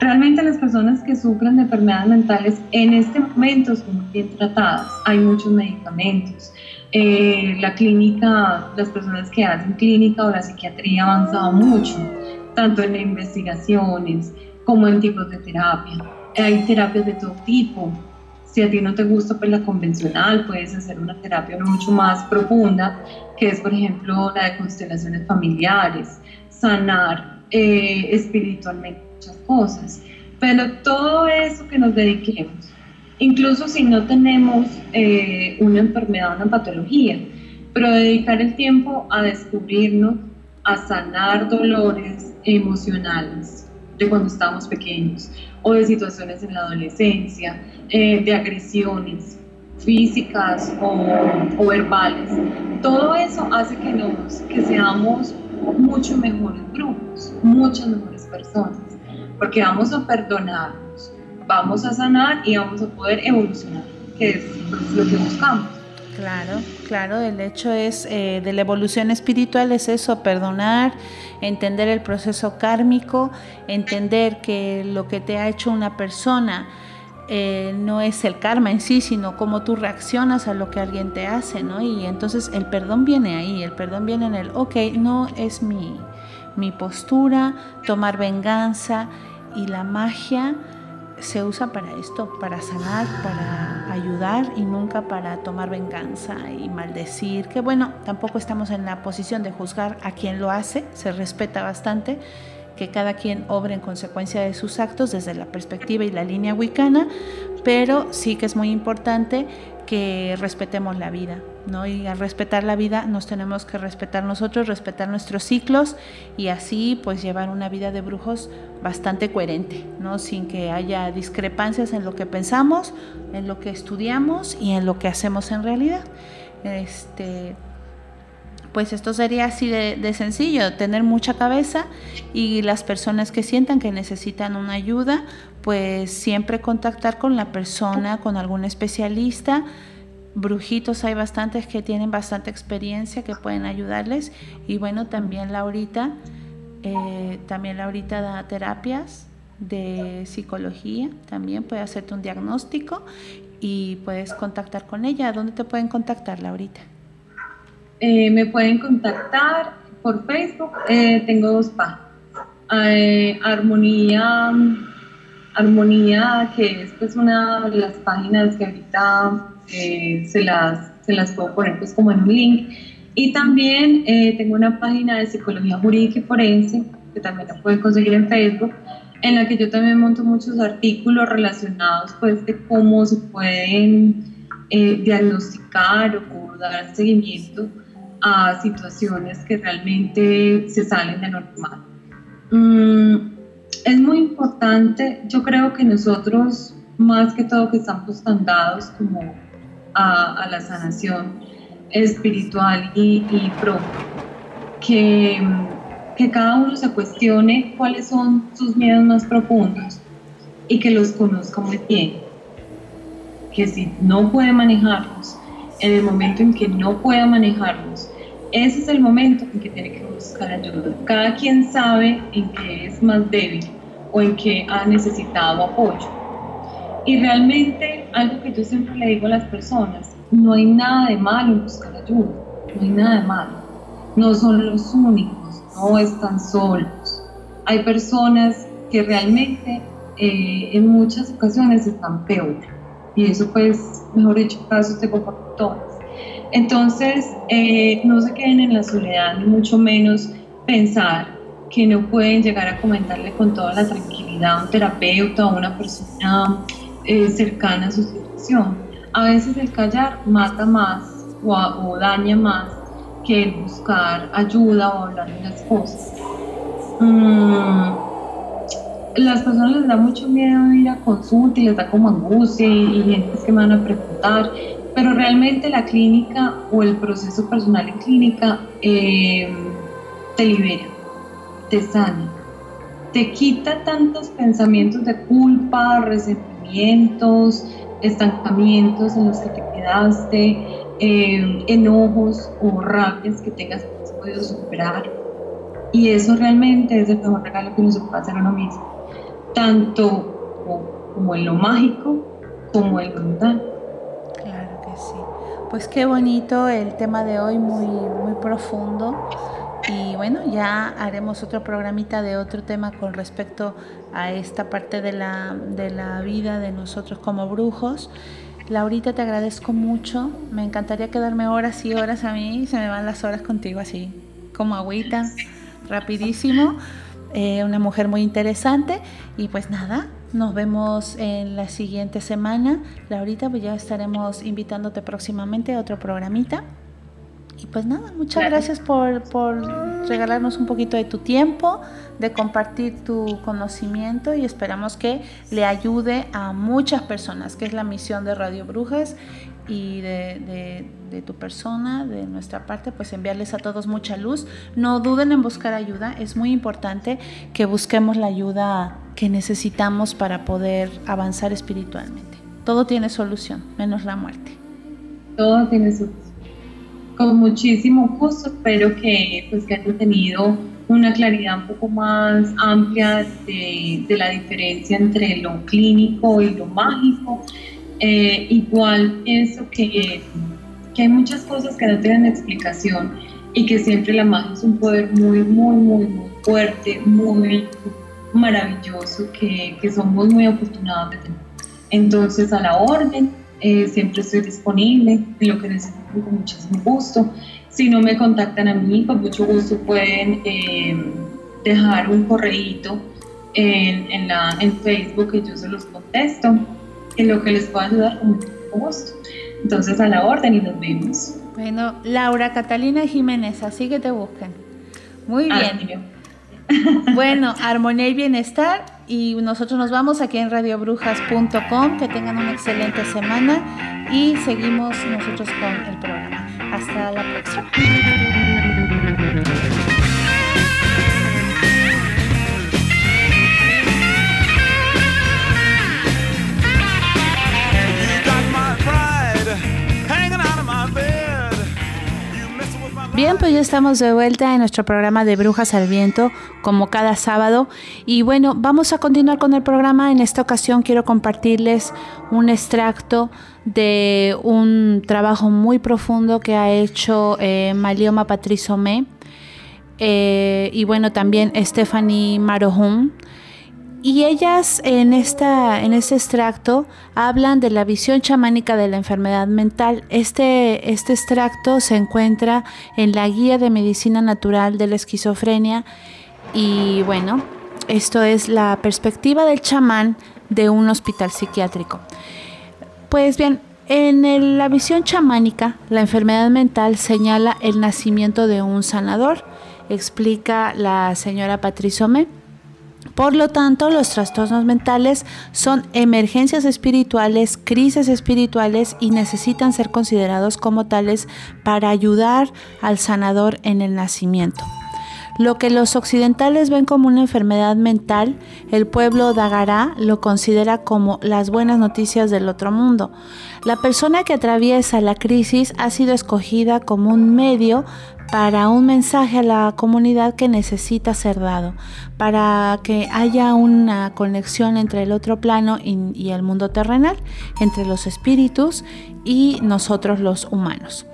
Realmente las personas que sufren de enfermedades mentales en este momento son bien tratadas, hay muchos medicamentos. Eh, la clínica, las personas que hacen clínica o la psiquiatría ha avanzado mucho, tanto en investigaciones como en tipos de terapia. Hay terapias de todo tipo, si a ti no te gusta pues, la convencional, puedes hacer una terapia mucho más profunda, que es, por ejemplo, la de constelaciones familiares, sanar eh, espiritualmente muchas cosas. Pero todo eso que nos dediquemos, incluso si no tenemos eh, una enfermedad, una patología, pero dedicar el tiempo a descubrirnos, a sanar dolores emocionales de cuando estábamos pequeños o de situaciones en la adolescencia, eh, de agresiones físicas o, verbales. Todo eso hace que, nos, que seamos mucho mejores grupos, muchas mejores personas, porque vamos a perdonarnos, vamos a sanar y vamos a poder evolucionar, que es lo que buscamos. Claro, claro, el hecho es eh, de la evolución espiritual es eso, perdonar, entender el proceso kármico, entender que lo que te ha hecho una persona eh, no es el karma en sí, sino cómo tú reaccionas a lo que alguien te hace, ¿no? Y entonces el perdón viene ahí, el perdón viene en el, ok, no es mi, mi postura, tomar venganza y la magia se usa para esto, para sanar, para ayudar y nunca para tomar venganza y maldecir, que bueno, tampoco estamos en la posición de juzgar a quien lo hace, se respeta bastante, que cada quien obre en consecuencia de sus actos desde la perspectiva y la línea wicana, pero sí que es muy importante que respetemos la vida, ¿no? Y al respetar la vida nos tenemos que respetar nosotros, respetar nuestros ciclos y así pues llevar una vida de brujos bastante coherente, ¿no? Sin que haya discrepancias en lo que pensamos, en lo que estudiamos y en lo que hacemos en realidad. Este, pues esto sería así de, sencillo, tener mucha cabeza y las personas que sientan que necesitan una ayuda, pues siempre contactar con la persona, con algún especialista. Brujitos hay bastantes que tienen bastante experiencia que pueden ayudarles y bueno, también Laurita, eh, también Laurita da terapias de psicología, también puede hacerte un diagnóstico y puedes contactar con ella. ¿Dónde te pueden contactar, Laurita? Eh, me pueden contactar por Facebook. Eh, tengo dos páginas. Eh, Armonía, Armonía, que es pues una de las páginas que ahorita se, las, se las puedo poner pues como en un link. Y también tengo una página de psicología jurídica y forense, que también la pueden conseguir en Facebook, en la que yo también monto muchos artículos relacionados pues de cómo se pueden diagnosticar o dar seguimiento a situaciones que realmente se salen de normal. Mm, es muy importante, yo creo que nosotros, más que todo que estamos tan dados como a, la sanación espiritual y, y que, que cada uno se cuestione cuáles son sus miedos más profundos y que los conozca muy bien. Que si no puede manejarlos, en el momento en que no pueda manejarlos, ese es el momento en que tiene que buscar ayuda. Cada quien sabe en qué es más débil o en qué ha necesitado apoyo. Y realmente algo que yo siempre le digo a las personas, no hay nada de malo en buscar ayuda, no hay nada de malo. No son los únicos, no están solos. Hay personas que realmente eh, en muchas ocasiones están peor. Y eso pues, mejor dicho, casos por todas. Entonces, eh, no se queden en la soledad, ni mucho menos pensar que no pueden llegar a comentarle con toda la tranquilidad a un terapeuta o a una persona eh, cercana a su situación. A veces el callar mata más o, daña más que el buscar ayuda o hablar de las cosas. Mm, las personas les da mucho miedo ir a consulta y les da como angustia y, y gente que me van a preguntar pero realmente la clínica o el proceso personal en clínica eh, te libera, te sana, te quita tantos pensamientos de culpa, resentimientos, estancamientos en los que te quedaste, eh, enojos o rabias que tengas que podido superar. Y eso realmente es el mejor regalo que nos puede hacer a uno mismo, tanto como en lo mágico como en lo mundano. Pues qué bonito el tema de hoy, muy, muy profundo. Y bueno, ya haremos otro programita de otro tema con respecto a esta parte de la, de la vida de nosotros como brujos. Laurita, te agradezco mucho. Me encantaría quedarme horas y horas a mí. Se me van las horas contigo así, como agüita, rapidísimo. Eh, una mujer muy interesante. Y pues nada, nos vemos en la siguiente semana. Laurita, pues ya estaremos invitándote próximamente a otro programita. Y pues nada, muchas gracias por, por, regalarnos un poquito de tu tiempo, de compartir tu conocimiento y esperamos que le ayude a muchas personas, que es la misión de Radio Brujas y de, de, tu persona, de nuestra parte, pues enviarles a todos mucha luz. No duden en buscar ayuda, es muy importante que busquemos la ayuda que necesitamos para poder avanzar espiritualmente. Todo tiene solución, menos la muerte. Todo tiene solución. Con muchísimo gusto, espero que, pues, que hayan tenido una claridad un poco más amplia de, de la diferencia entre lo clínico y lo mágico eh, igual pienso que, que hay muchas cosas que no tienen explicación y que siempre la magia es un poder muy, muy, muy, muy fuerte, muy maravilloso, que, que somos muy afortunados de tener. Entonces, a la orden, eh, siempre estoy disponible, lo que necesiten con muchísimo gusto. Si no me contactan a mí, con mucho gusto pueden eh, dejar un correíto en, en, la, en Facebook que yo se los contesto en lo que les pueda ayudar con gusto. Entonces a la orden y nos vemos. Bueno, Laura Catalina Jiménez, así que te busquen. Muy bien. bueno, armonía y bienestar y nosotros nos vamos aquí en radiobrujas.com. Que tengan una excelente semana y seguimos nosotros con el programa. Hasta la próxima. Bien, pues ya estamos de vuelta en nuestro programa de Brujas al Viento, como cada sábado. Y bueno, vamos a continuar con el programa. En esta ocasión quiero compartirles un extracto de un trabajo muy profundo que ha hecho eh, Malioma Patrizomé eh, y bueno, también Stephanie Marohun. Y ellas en, esta, en este extracto hablan de la visión chamánica de la enfermedad mental. Este, este extracto se encuentra en la guía de medicina natural de la esquizofrenia y bueno, esto es la perspectiva del chamán de un hospital psiquiátrico. Pues bien, en la visión chamánica, la enfermedad mental señala el nacimiento de un sanador, explica la señora Patrizome. Por lo tanto, los trastornos mentales son emergencias espirituales, crisis espirituales y necesitan ser considerados como tales para ayudar al sanador en el nacimiento. Lo que los occidentales ven como una enfermedad mental, el pueblo Dagará lo considera como las buenas noticias del otro mundo. La persona que atraviesa la crisis ha sido escogida como un medio para un mensaje a la comunidad que necesita ser dado, para que haya una conexión entre el otro plano y, el mundo terrenal, entre los espíritus y nosotros los humanos.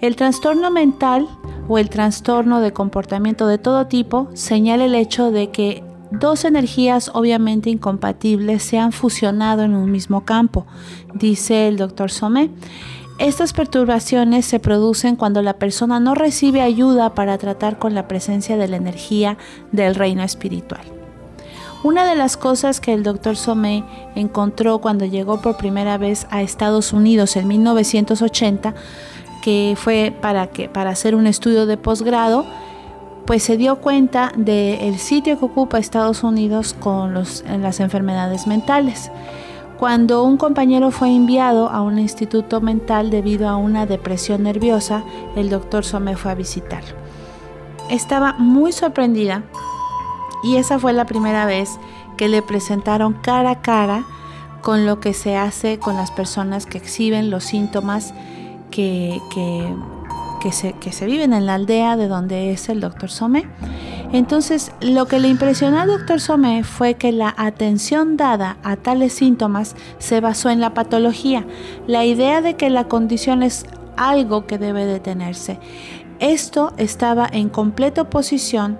El trastorno mental o el trastorno de comportamiento de todo tipo señala el hecho de que dos energías obviamente incompatibles se han fusionado en un mismo campo, dice el doctor Somé. Estas perturbaciones se producen cuando la persona no recibe ayuda para tratar con la presencia de la energía del reino espiritual. Una de las cosas que el doctor Somé encontró cuando llegó por primera vez a Estados Unidos en 1980, que fue para, que, para hacer un estudio de posgrado, pues se dio cuenta del sitio que ocupa Estados Unidos con los, en las enfermedades mentales. Cuando un compañero fue enviado a un instituto mental debido a una depresión nerviosa, el doctor Some fue a visitarlo. Estaba muy sorprendida y esa fue la primera vez que le presentaron cara a cara con lo que se hace con las personas que exhiben los síntomas que, que, se, que se viven en la aldea de donde es el doctor Some entonces, lo que le impresionó al doctor Somé fue que la atención dada a tales síntomas se basó en la patología, la idea de que la condición es algo que debe detenerse. Esto estaba en completa oposición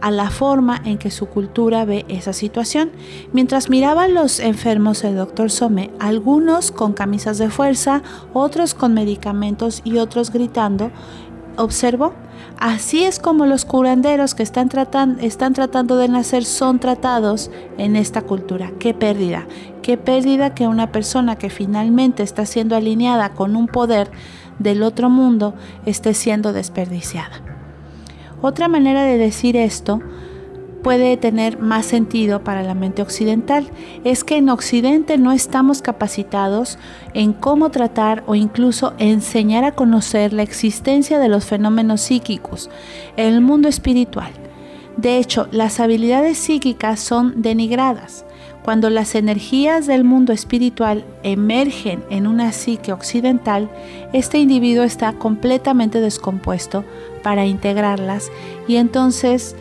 a la forma en que su cultura ve esa situación. Mientras miraba a los enfermos el doctor Somé, algunos con camisas de fuerza, otros con medicamentos y otros gritando, observó Así es como los curanderos que están, están tratando de nacer son tratados en esta cultura. Qué pérdida, qué pérdida que una persona que finalmente está siendo alineada con un poder del otro mundo esté siendo desperdiciada. Otra manera de decir esto puede tener más sentido para la mente occidental es que en Occidente no estamos capacitados en cómo tratar o incluso enseñar a conocer la existencia de los fenómenos psíquicos en el mundo espiritual. De hecho, las habilidades psíquicas son denigradas. Cuando las energías del mundo espiritual emergen en una psique occidental, este individuo está completamente descompuesto para integrarlas y entonces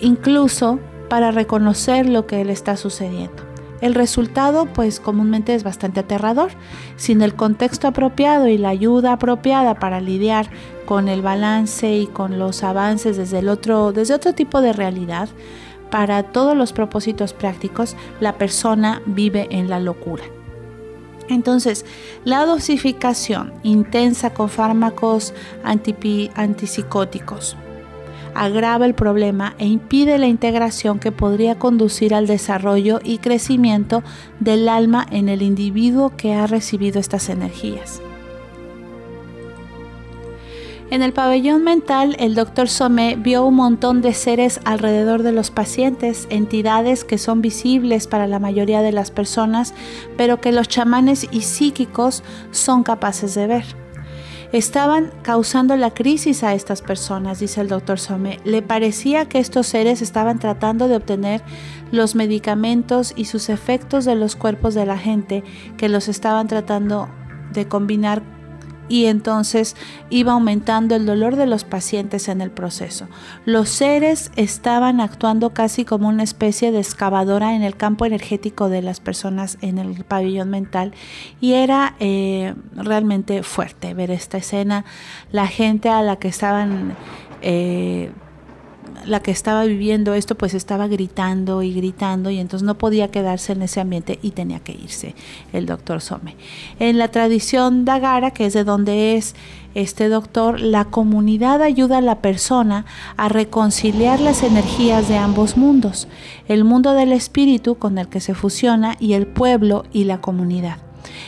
incluso para reconocer lo que le está sucediendo. El resultado pues comúnmente es bastante aterrador. Sin el contexto apropiado y la ayuda apropiada para lidiar con el balance y con los avances desde, el otro, desde otro tipo de realidad, para todos los propósitos prácticos, la persona vive en la locura. Entonces, la dosificación intensa con fármacos antipsicóticos, agrava el problema e impide la integración que podría conducir al desarrollo y crecimiento del alma en el individuo que ha recibido estas energías. En el pabellón mental, el doctor Somé vio un montón de seres alrededor de los pacientes, entidades que son visibles para la mayoría de las personas, pero que los chamanes y psíquicos son capaces de ver. Estaban causando la crisis a estas personas, dice el doctor Some. Le parecía que estos seres estaban tratando de obtener los medicamentos y sus efectos de los cuerpos de la gente que los estaban tratando de combinar y entonces iba aumentando el dolor de los pacientes en el proceso. Los seres estaban actuando casi como una especie de excavadora en el campo energético de las personas en el pabellón mental y era eh, realmente fuerte ver esta escena, la gente a la que estaban... Eh, la que estaba viviendo esto pues estaba gritando y gritando y entonces no podía quedarse en ese ambiente y tenía que irse el doctor Some. En la tradición Dagara, que es de donde es este doctor, la comunidad ayuda a la persona a reconciliar las energías de ambos mundos, el mundo del espíritu con el que se fusiona y el pueblo y la comunidad.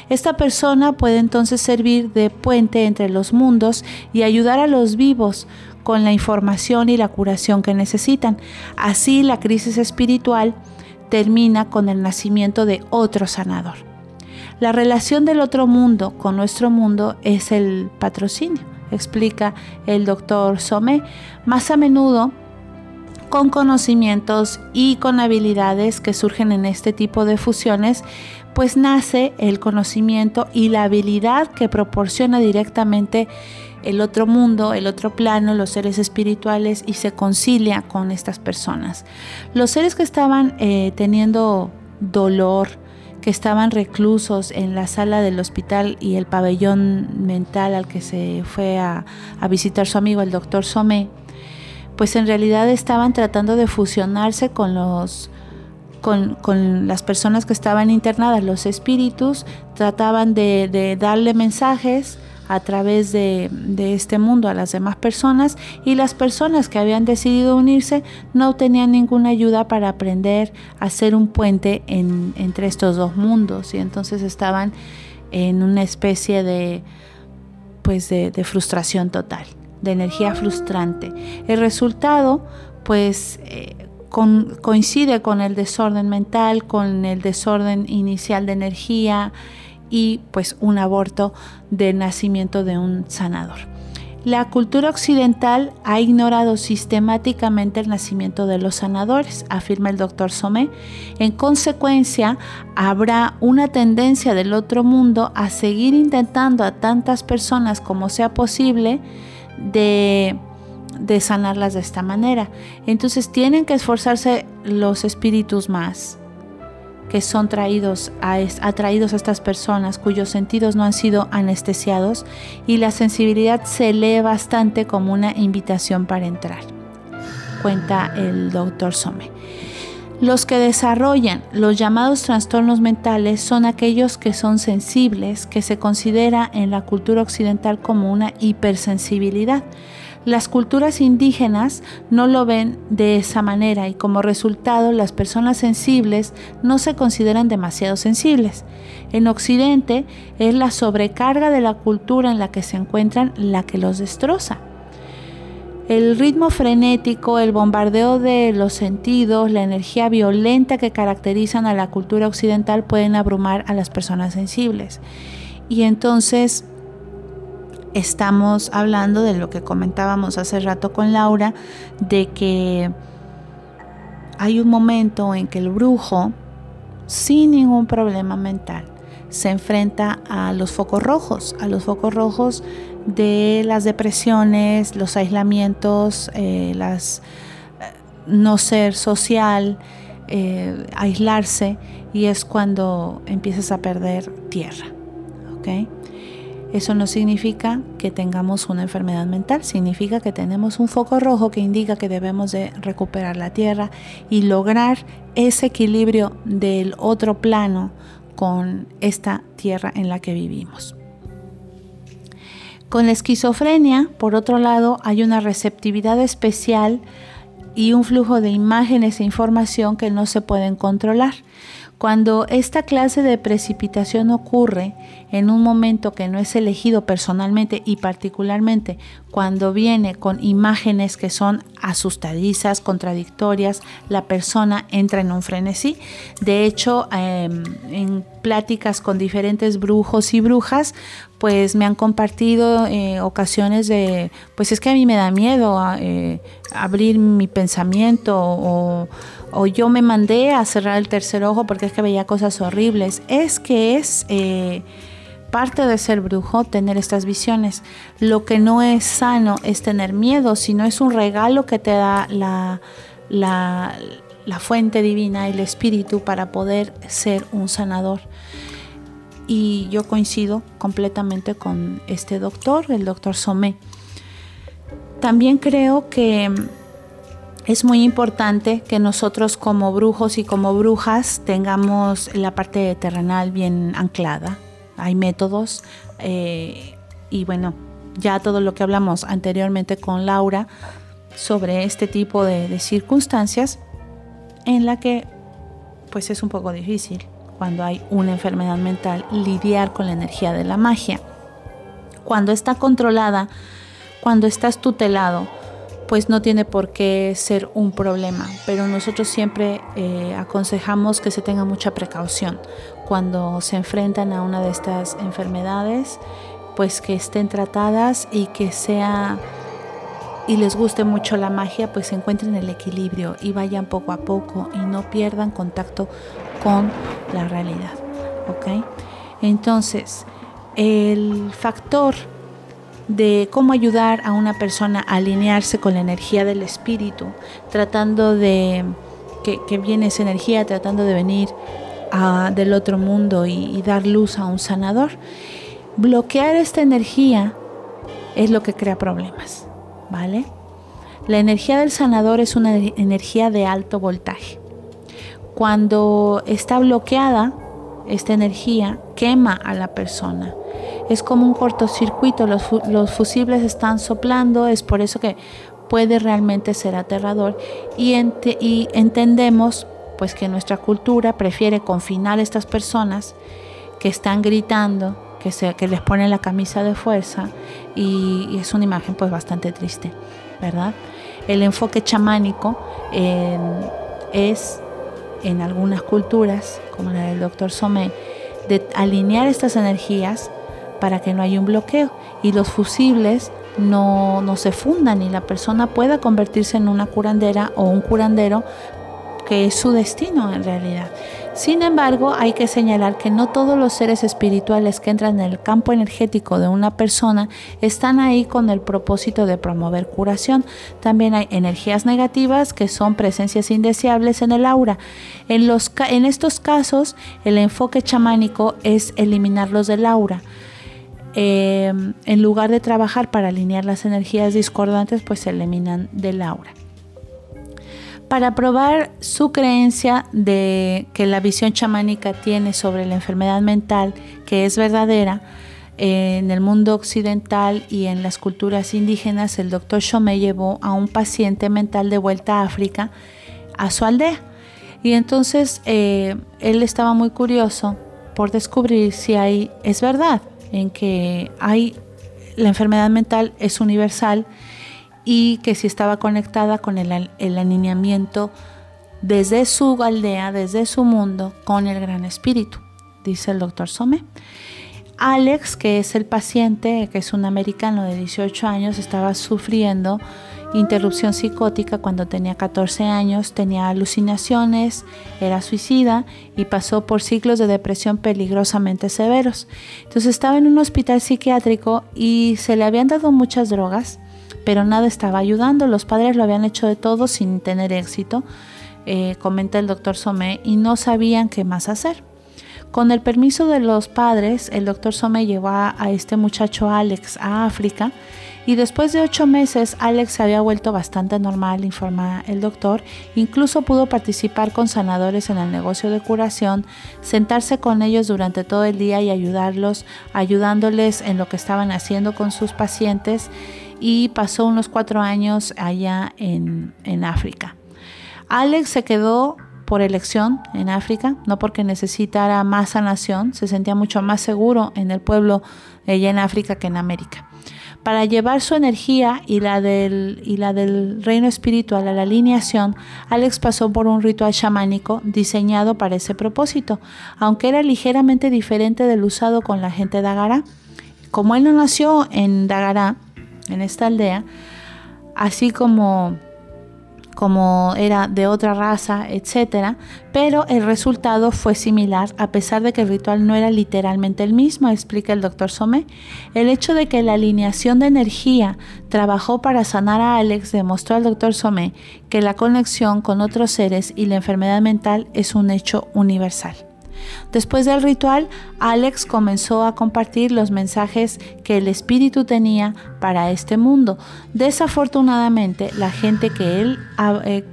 Esta persona puede entonces servir de puente entre los mundos y ayudar a los vivos con la información y la curación que necesitan. Así la crisis espiritual termina con el nacimiento de otro sanador. La relación del otro mundo con nuestro mundo es el patrocinio, explica el doctor Somé. Más a menudo con conocimientos y con habilidades que surgen en este tipo de fusiones, pues nace el conocimiento y la habilidad que proporciona directamente el otro mundo, el otro plano, los seres espirituales y se concilia con estas personas. Los seres que estaban eh, teniendo dolor, que estaban reclusos en la sala del hospital y el pabellón mental al que se fue a, visitar su amigo el doctor Somé, pues en realidad estaban tratando de fusionarse con los con, las personas que estaban internadas, los espíritus, trataban de, darle mensajes a través de, este mundo a las demás personas y las personas que habían decidido unirse no tenían ninguna ayuda para aprender a hacer un puente entre estos dos mundos y entonces estaban en una especie de pues de frustración total de energía frustrante. El resultado, pues, eh, coincide con el desorden mental, con el desorden inicial de energía y pues un aborto de nacimiento de un sanador. La cultura occidental ha ignorado sistemáticamente el nacimiento de los sanadores, afirma el doctor Somé. En consecuencia, habrá una tendencia del otro mundo a seguir intentando a tantas personas como sea posible de, sanarlas de esta manera. Entonces tienen que esforzarse los espíritus más que son traídos a, atraídos a estas personas cuyos sentidos no han sido anestesiados y la sensibilidad se lee bastante como una invitación para entrar, cuenta el doctor Some. Los que desarrollan los llamados trastornos mentales son aquellos que son sensibles, que se considera en la cultura occidental como una hipersensibilidad. Las culturas indígenas no lo ven de esa manera y como resultado las personas sensibles no se consideran demasiado sensibles. En Occidente es la sobrecarga de la cultura en la que se encuentran la que los destroza. El ritmo frenético, el bombardeo de los sentidos, la energía violenta que caracterizan a la cultura occidental pueden abrumar a las personas sensibles. Y entonces estamos hablando de lo que comentábamos hace rato con Laura, de que hay un momento en que el brujo, sin ningún problema mental, se enfrenta a los focos rojos, a los focos rojos de las depresiones, los aislamientos, eh, las eh, no ser social, eh, aislarse y es cuando empiezas a perder tierra. Eso no significa que tengamos una enfermedad mental, significa que tenemos un foco rojo que indica que debemos de recuperar la tierra y lograr ese equilibrio del otro plano con esta tierra en la que vivimos. Con la esquizofrenia, por otro lado, hay una receptividad especial y un flujo de imágenes e información que no se pueden controlar. Cuando esta clase de precipitación ocurre en un momento que no es elegido personalmente y particularmente cuando viene con imágenes que son asustadizas, contradictorias, la persona entra en un frenesí. De hecho, em, en pláticas con diferentes brujos y brujas, pues me han compartido eh, ocasiones de, pues es que a mí me da miedo eh, abrir mi pensamiento o o yo me mandé a cerrar el tercer ojo porque es que veía cosas horribles. Es que es eh, parte de ser brujo tener estas visiones. Lo que no es sano es tener miedo, sino es un regalo que te da la, la, la fuente divina, el espíritu, para poder ser un sanador. Y yo coincido completamente con este doctor, el doctor Somé. También creo que es muy importante que nosotros como brujos y como brujas tengamos la parte terrenal bien anclada. Hay métodos eh, y bueno, ya todo lo que hablamos anteriormente con Laura sobre este tipo de, de circunstancias en la que pues es un poco difícil cuando hay una enfermedad mental lidiar con la energía de la magia. Cuando está controlada, cuando estás tutelado, pues no tiene por qué ser un problema, pero nosotros siempre eh, aconsejamos que se tenga mucha precaución cuando se enfrentan a una de estas enfermedades, pues que estén tratadas y que sea y les guste mucho la magia, pues encuentren el equilibrio y vayan poco a poco y no pierdan contacto con la realidad. ¿Ok? Entonces, el factor de cómo ayudar a una persona a alinearse con la energía del espíritu, tratando de que, viene esa energía, tratando de venir del otro mundo y dar luz a un sanador. Bloquear esta energía es lo que crea problemas, ¿vale? La energía del sanador es una energía de alto voltaje. Cuando está bloqueada, esta energía quema a la persona. Es como un cortocircuito, los, los fusibles están soplando, es por eso que puede realmente ser aterrador y, y entendemos pues que nuestra cultura prefiere confinar a estas personas que están gritando, que, se, que les ponen la camisa de fuerza y, es una imagen pues bastante triste, ¿verdad? El enfoque chamánico es en algunas culturas, como la del doctor Somé, de alinear estas energías para que no haya un bloqueo y los fusibles no, no se fundan y la persona pueda convertirse en una curandera o un curandero que es su destino en realidad. Sin embargo, hay que señalar que no todos los seres espirituales que entran en el campo energético de una persona están ahí con el propósito de promover curación. También hay energías negativas que son presencias indeseables en el aura. En, los, en estos casos, el enfoque chamánico es eliminarlos del aura. Em, en lugar de trabajar para alinear las energías discordantes, pues se eliminan del aura para probar su creencia de que la visión chamánica tiene sobre la enfermedad mental, que es verdadera, en el mundo occidental y en las culturas indígenas, el doctor Chomé llevó a un paciente mental de vuelta a África, a su aldea. Y entonces eh, él estaba muy curioso por descubrir si hay, es verdad, en que hay, la enfermedad mental es universal y que si estaba conectada con el, el alineamiento desde su aldea, desde su mundo, con el gran espíritu, dice el doctor Some. Alex, que es el paciente, que es un americano de 18 años, estaba sufriendo interrupción psicótica cuando tenía 14 años, tenía alucinaciones, era suicida y pasó por ciclos de depresión peligrosamente severos. Entonces estaba en un hospital psiquiátrico y se le habían dado muchas drogas pero nada estaba ayudando. Los padres lo habían hecho de todo sin tener éxito, eh, comenta el doctor Somé, y no sabían qué más hacer. Con el permiso de los padres, el doctor Somé llevó a, este muchacho Alex a África y después de ocho meses Alex se había vuelto bastante normal, informa el doctor. Incluso pudo participar con sanadores en el negocio de curación, sentarse con ellos durante todo el día y ayudarlos, ayudándoles en lo que estaban haciendo con sus pacientes y pasó unos cuatro años allá en, África. Alex se quedó por elección en África, no porque necesitara más sanación, se sentía mucho más seguro en el pueblo allá en África que en América. Para llevar su energía y la, del, y la del reino espiritual a la alineación, Alex pasó por un ritual chamánico diseñado para ese propósito, aunque era ligeramente diferente del usado con la gente de Agará. Como él no nació en Dagará, en esta aldea, así como como era de otra raza, etc. Pero el resultado fue similar, a pesar de que el ritual no era literalmente el mismo, explica el doctor Somé. El hecho de que la alineación de energía trabajó para sanar a Alex demostró al doctor Somé que la conexión con otros seres y la enfermedad mental es un hecho universal. Después del ritual, Alex comenzó a compartir los mensajes que el espíritu tenía para este mundo. Desafortunadamente, la gente que él eh,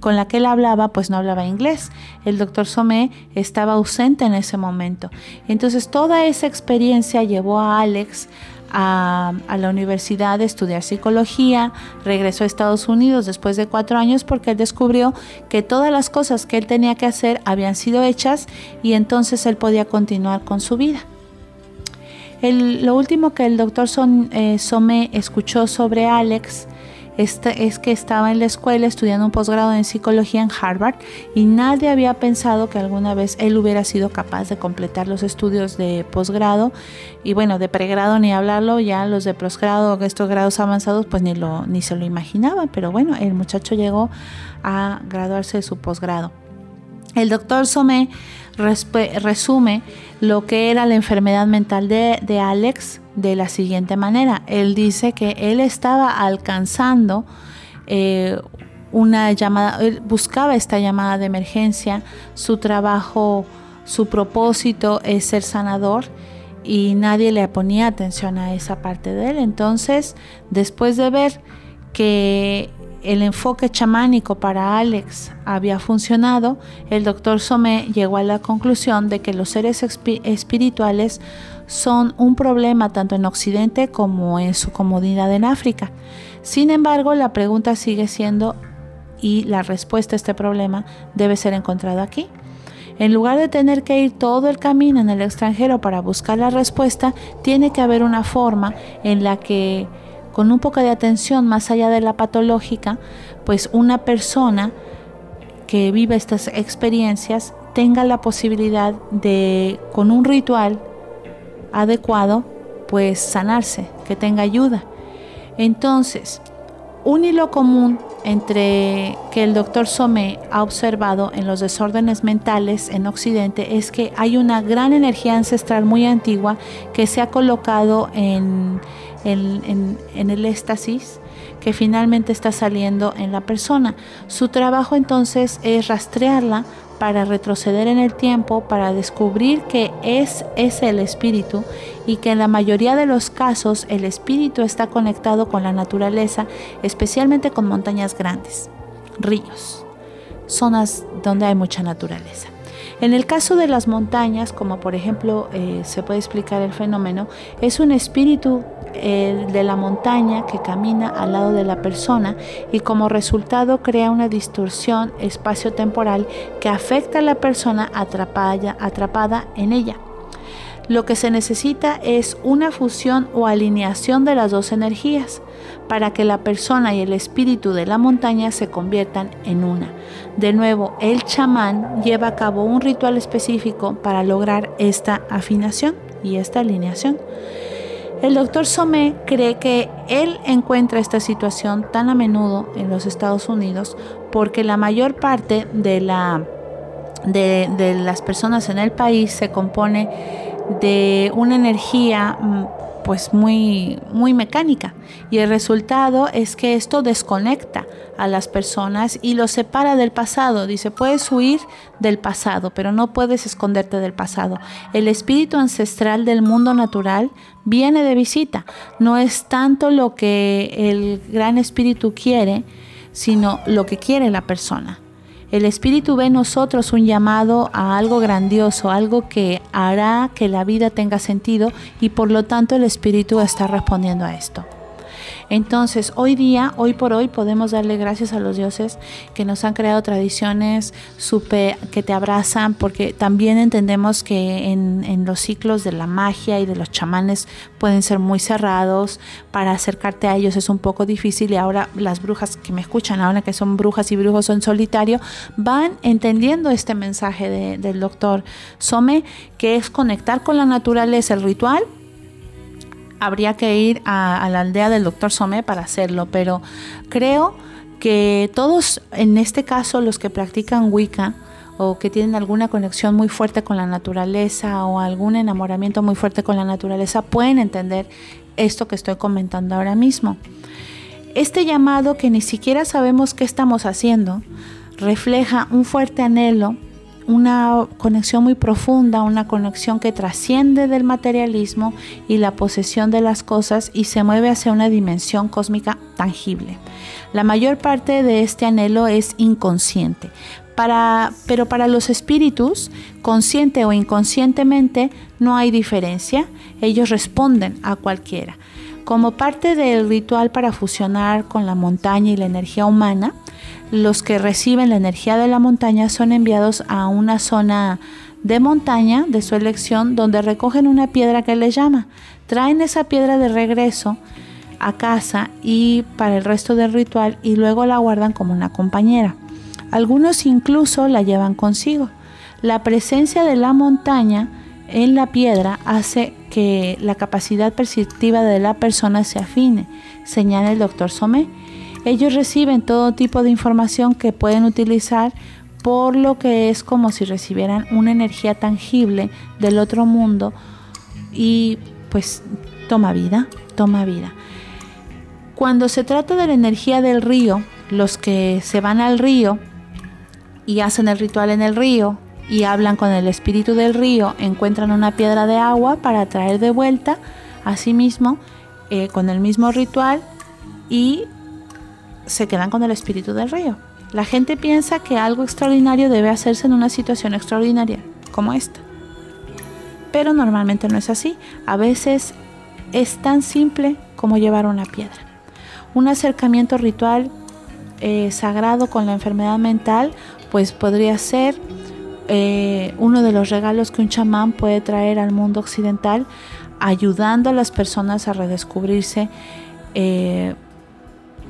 con la que él hablaba, pues no hablaba inglés. El doctor Somé estaba ausente en ese momento. Entonces toda esa experiencia llevó a Alex a, la universidad de estudiar psicología, regresó a Estados Unidos después de cuatro años porque él descubrió que todas las cosas que él tenía que hacer habían sido hechas y entonces él podía continuar con su vida. lo último que el doctor Son, eh, Somé escuchó sobre Alex es que estaba en la escuela estudiando un posgrado en psicología en Harvard y nadie había pensado que alguna vez él hubiera sido capaz de completar los estudios de posgrado. Y bueno, de pregrado ni hablarlo, ya los de posgrado, estos grados avanzados, pues ni, lo, ni se lo imaginaba, pero bueno, el muchacho llegó a graduarse de su posgrado. El doctor Somé resume lo que era la enfermedad mental de, Alex de la siguiente manera. Él dice que él estaba alcanzando eh, una llamada, él buscaba esta llamada de emergencia, su trabajo, su propósito es ser sanador y nadie le ponía atención a esa parte de él. Entonces, después de ver que el enfoque chamánico para Alex había funcionado, el doctor Somé llegó a la conclusión de que los seres espirituales son un problema tanto en Occidente como en su comodidad en África. Sin embargo, la pregunta sigue siendo y la respuesta a este problema debe ser encontrada aquí. En lugar de tener que ir todo el camino en el extranjero para buscar la respuesta, tiene que haber una forma en la que con un poco de atención más allá de la patológica, pues una persona que vive estas experiencias tenga la posibilidad de, con un ritual adecuado, pues sanarse, que tenga ayuda. Entonces, un hilo común entre que el doctor Somé ha observado en los desórdenes mentales en Occidente es que hay una gran energía ancestral muy antigua que se ha colocado en, en, el éxtasis que finalmente está saliendo en la persona. Su trabajo entonces es rastrearla para retroceder en el tiempo, para descubrir que es, es el espíritu y que en la mayoría de los casos el espíritu está conectado con la naturaleza, especialmente con montañas grandes, ríos, zonas donde hay mucha naturaleza. En el caso de las montañas, como por ejemplo eh, se puede explicar el fenómeno, es un espíritu de la montaña que camina al lado de la persona y como resultado crea una distorsión espacio-temporal que afecta a la persona atrapada, atrapada en ella. Lo que se necesita es una fusión o alineación de las dos energías para que la persona y el espíritu de la montaña se conviertan en una. De nuevo, el chamán lleva a cabo un ritual específico para lograr esta afinación y esta alineación. El doctor Somé cree que él encuentra esta situación tan a menudo en los Estados Unidos porque la mayor parte de, la, de, de las personas en el país se compone de una energía mm, pues muy, muy mecánica. Y el resultado es que esto desconecta a las personas y los separa del pasado. Dice, puedes huir del pasado, pero no puedes esconderte del pasado. El espíritu ancestral del mundo natural viene de visita. No es tanto lo que el gran espíritu quiere, sino lo que quiere la persona. El Espíritu ve en nosotros un llamado a algo grandioso, algo que hará que la vida tenga sentido y por lo tanto el Espíritu está respondiendo a esto. Entonces, hoy día, hoy por hoy, podemos darle gracias a los dioses que nos han creado tradiciones que te abrazan, porque también entendemos que en, los ciclos de la magia y de los chamanes pueden ser muy cerrados, para acercarte a ellos es un poco difícil y ahora las brujas que me escuchan, ahora que son brujas y brujos en solitario, van entendiendo este mensaje del doctor Some, que es conectar con la naturaleza, el ritual, habría que ir a, la aldea del doctor Somé para hacerlo, pero creo que todos, en este caso los que practican Wicca, o que tienen alguna conexión muy fuerte con la naturaleza o algún enamoramiento muy fuerte con la naturaleza, pueden entender esto que estoy comentando ahora mismo. Este llamado que ni siquiera sabemos qué estamos haciendo, refleja un fuerte anhelo una conexión muy profunda, una conexión que trasciende del materialismo y la posesión de las cosas y se mueve hacia una dimensión cósmica tangible. La mayor parte de este anhelo es inconsciente, pero para los espíritus, consciente o inconscientemente, no hay diferencia, ellos responden a cualquiera. Como parte del ritual para fusionar con la montaña y la energía humana, los que reciben la energía de la montaña son enviados a una zona de montaña de su elección donde recogen una piedra que les llama. Traen esa piedra de regreso a casa y para el resto del ritual y luego la guardan como una compañera. Algunos incluso la llevan consigo. La presencia de la montaña en la piedra hace que la capacidad perceptiva de la persona se afine, señala el doctor Somé. Ellos reciben todo tipo de información que pueden utilizar por lo que es como si recibieran una energía tangible del otro mundo y pues toma vida, toma vida. Cuando se trata de la energía del río, los que se van al río y hacen el ritual en el río y hablan con el espíritu del río, encuentran una piedra de agua para traer de vuelta a sí eh, con el mismo ritual y se quedan con el espíritu del río. La gente piensa que algo extraordinario debe hacerse en una situación extraordinaria como esta. Pero normalmente no es así. A veces es tan simple como llevar una piedra. Un acercamiento ritual eh, sagrado con la enfermedad mental pues podría ser eh, uno de los regalos que un chamán puede traer al mundo occidental, ayudando a las personas a redescubrirse, eh,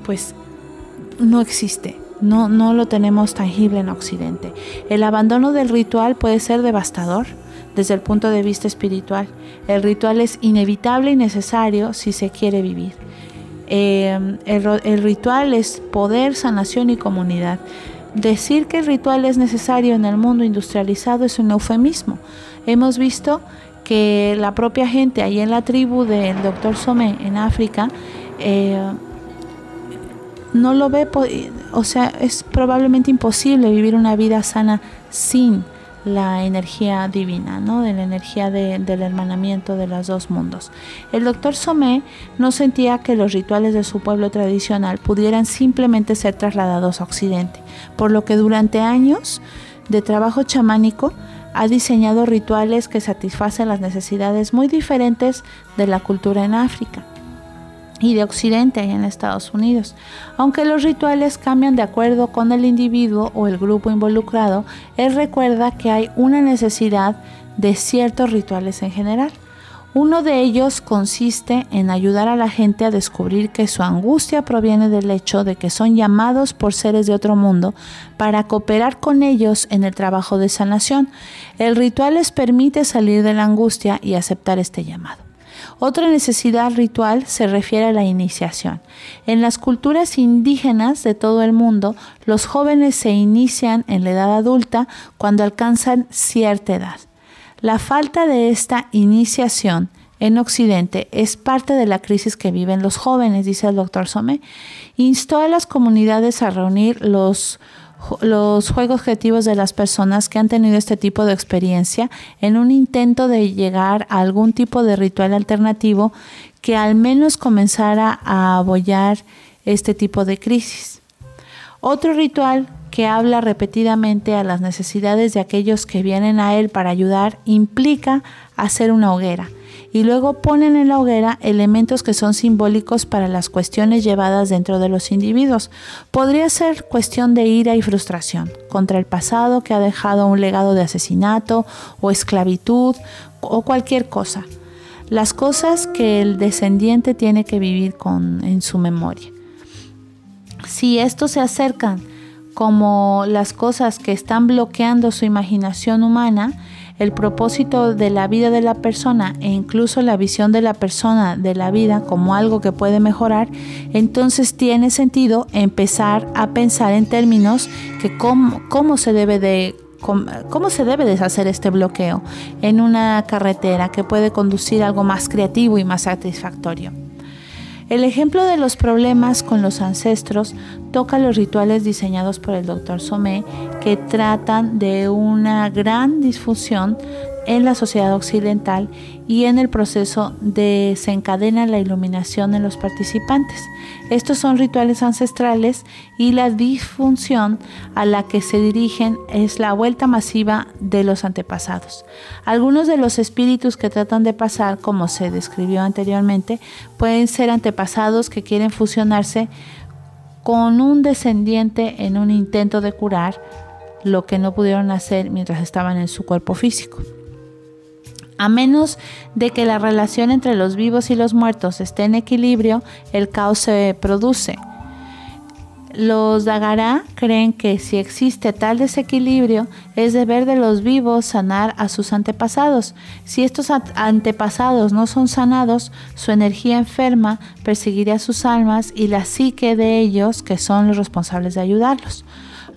pues no existe. No, no lo tenemos tangible en Occidente. El abandono del ritual puede ser devastador desde el punto de vista espiritual. El ritual es inevitable y necesario si se quiere vivir. Eh, el ritual es poder, sanación y comunidad. Decir que el ritual es necesario en el mundo industrializado es un eufemismo. Hemos visto que la propia gente ahí en la tribu del doctor Somé en África eh, no lo ve, o sea, es probablemente imposible vivir una vida sana sin la energía divina, ¿no? de la energía del hermanamiento de los dos mundos. El doctor Somé no sentía que los rituales de su pueblo tradicional pudieran simplemente ser trasladados a Occidente, por lo que durante años de trabajo chamánico ha diseñado rituales que satisfacen las necesidades muy diferentes de la cultura en África y de Occidente en Estados Unidos. Aunque los rituales cambian de acuerdo con el individuo o el grupo involucrado, él recuerda que hay una necesidad de ciertos rituales en general. Uno de ellos consiste en ayudar a la gente a descubrir que su angustia proviene del hecho de que son llamados por seres de otro mundo para cooperar con ellos en el trabajo de sanación. El ritual les permite salir de la angustia y aceptar este llamado. Otra necesidad ritual se refiere a la iniciación. En las culturas indígenas de todo el mundo, los jóvenes se inician en la edad adulta cuando alcanzan cierta edad. La falta de esta iniciación en Occidente es parte de la crisis que viven los jóvenes, dice el doctor Somé. Instó a las comunidades a reunir los los juegos objetivos de las personas que han tenido este tipo de experiencia en un intento de llegar a algún tipo de ritual alternativo que al menos comenzara a abollar este tipo de crisis. Otro ritual que habla repetidamente a las necesidades de aquellos que vienen a él para ayudar implica hacer una hoguera y luego ponen en la hoguera elementos que son simbólicos para las cuestiones llevadas dentro de los individuos. Podría ser cuestión de ira y frustración contra el pasado que ha dejado un legado de asesinato o esclavitud o cualquier cosa. Las cosas que el descendiente tiene que vivir con, en su memoria. Si estos se acercan como las cosas que están bloqueando su imaginación humana, el propósito de la vida de la persona e incluso la visión de la persona de la vida como algo que puede mejorar, entonces tiene sentido empezar a pensar en términos que cómo, se debe de cómo se debe deshacer este bloqueo en una carretera que puede conducir a algo más creativo y más satisfactorio. El ejemplo de los problemas con los ancestros toca los rituales diseñados por el Dr. Somé que tratan de una gran disfusión en la sociedad occidental y en el proceso desencadena la iluminación en los participantes. Estos son rituales ancestrales y la disfunción a la que se dirigen es la vuelta masiva de los antepasados. Algunos de los espíritus que tratan de pasar, como se describió anteriormente, pueden ser antepasados que quieren fusionarse con un descendiente en un intento de curar lo que no pudieron hacer mientras estaban en su cuerpo físico. A menos de que la relación entre los vivos y los muertos esté en equilibrio, el caos se produce. Los Dagará creen que si existe tal desequilibrio, es deber de los vivos sanar a sus antepasados. Si estos antepasados no son sanados, su energía enferma perseguirá sus almas y la psique de ellos, que son los responsables de ayudarlos.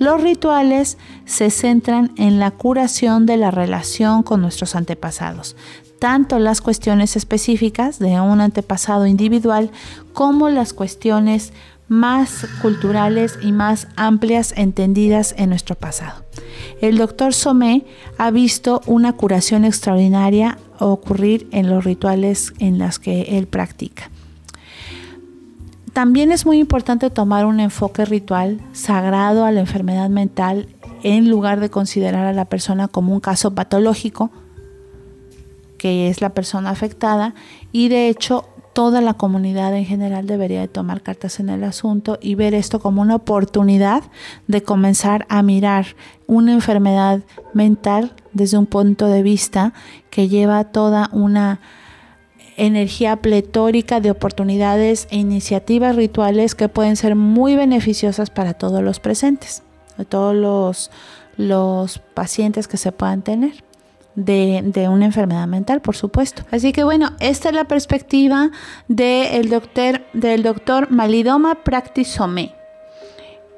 Los rituales se centran en la curación de la relación con nuestros antepasados, tanto las cuestiones específicas de un antepasado individual como las cuestiones más culturales y más amplias entendidas en nuestro pasado. El doctor Somé ha visto una curación extraordinaria ocurrir en los rituales en los que él practica. También es muy importante tomar un enfoque ritual sagrado a la enfermedad mental en lugar de considerar a la persona como un caso patológico, que es la persona afectada, y de hecho toda la comunidad en general debería de tomar cartas en el asunto y ver esto como una oportunidad de comenzar a mirar una enfermedad mental desde un punto de vista que lleva toda una energía pletórica de oportunidades e iniciativas rituales que pueden ser muy beneficiosas para todos los presentes, todos los, pacientes que se puedan tener. De, una enfermedad mental, por supuesto. Así que bueno, esta es la perspectiva del doctor, del doctor Malidoma Practisome,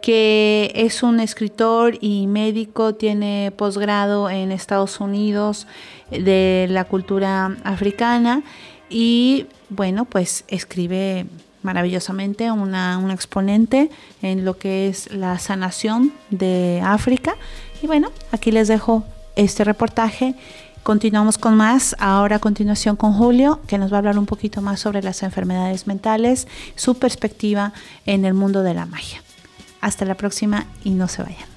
que es un escritor y médico, tiene posgrado en Estados Unidos de la cultura africana y bueno, pues escribe maravillosamente una, un exponente en lo que es la sanación de África. Y bueno, aquí les dejo este reportaje. Continuamos con más, ahora a continuación con Julio, que nos va a hablar un poquito más sobre las enfermedades mentales, su perspectiva en el mundo de la magia. Hasta la próxima y no se vayan.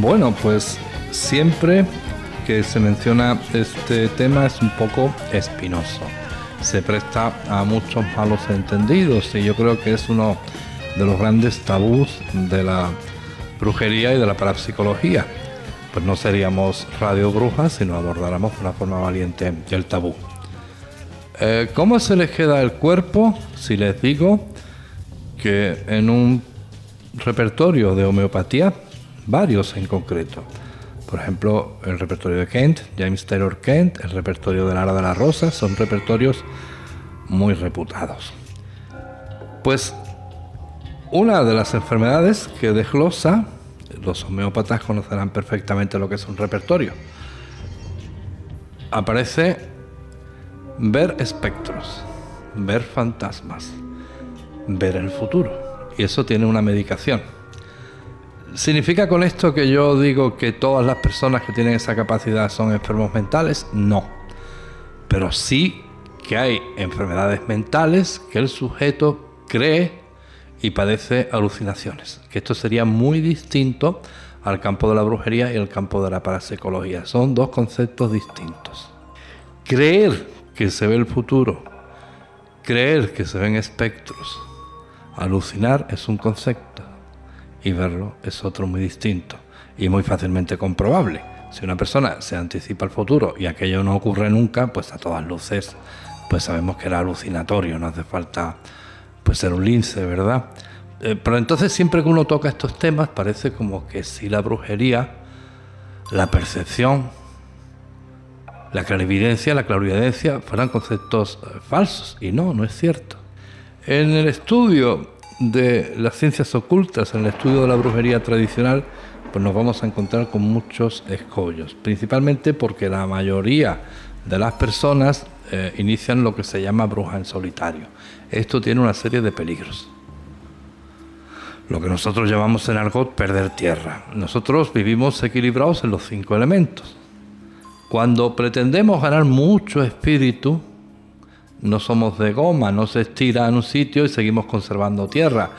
Bueno, pues siempre que se menciona este tema es un poco espinoso. Se presta a muchos malos entendidos y yo creo que es uno de los grandes tabús de la brujería y de la parapsicología. Pues no seríamos radio brujas si no abordáramos de una forma valiente el tabú. Eh, ¿Cómo se les queda el cuerpo si les digo que en un repertorio de homeopatía varios en concreto. Por ejemplo, el repertorio de Kent, James Taylor Kent, el repertorio de Lara de las Rosas, son repertorios muy reputados. Pues una de las enfermedades que desglosa, los homeópatas conocerán perfectamente lo que es un repertorio, aparece ver espectros, ver fantasmas, ver el futuro. Y eso tiene una medicación ¿Significa con esto que yo digo que todas las personas que tienen esa capacidad son enfermos mentales? No. Pero sí que hay enfermedades mentales que el sujeto cree y padece alucinaciones. Que esto sería muy distinto al campo de la brujería y al campo de la parapsicología. Son dos conceptos distintos. Creer que se ve el futuro, creer que se ven espectros, alucinar es un concepto y verlo es otro muy distinto y muy fácilmente comprobable. Si una persona se anticipa al futuro y aquello no ocurre nunca, pues a todas luces, pues sabemos que era alucinatorio, no hace falta pues ser un lince, ¿verdad? Eh, pero entonces siempre que uno toca estos temas parece como que si la brujería, la percepción, la clarividencia, la clarividencia fueran conceptos eh, falsos y no, no es cierto. En el estudio de las ciencias ocultas, en el estudio de la brujería tradicional, pues nos vamos a encontrar con muchos escollos, principalmente porque la mayoría de las personas eh, inician lo que se llama bruja en solitario. Esto tiene una serie de peligros. Lo que nosotros llamamos en argot perder tierra. Nosotros vivimos equilibrados en los cinco elementos. Cuando pretendemos ganar mucho espíritu, no somos de goma, no se estira en un sitio y seguimos conservando tierra.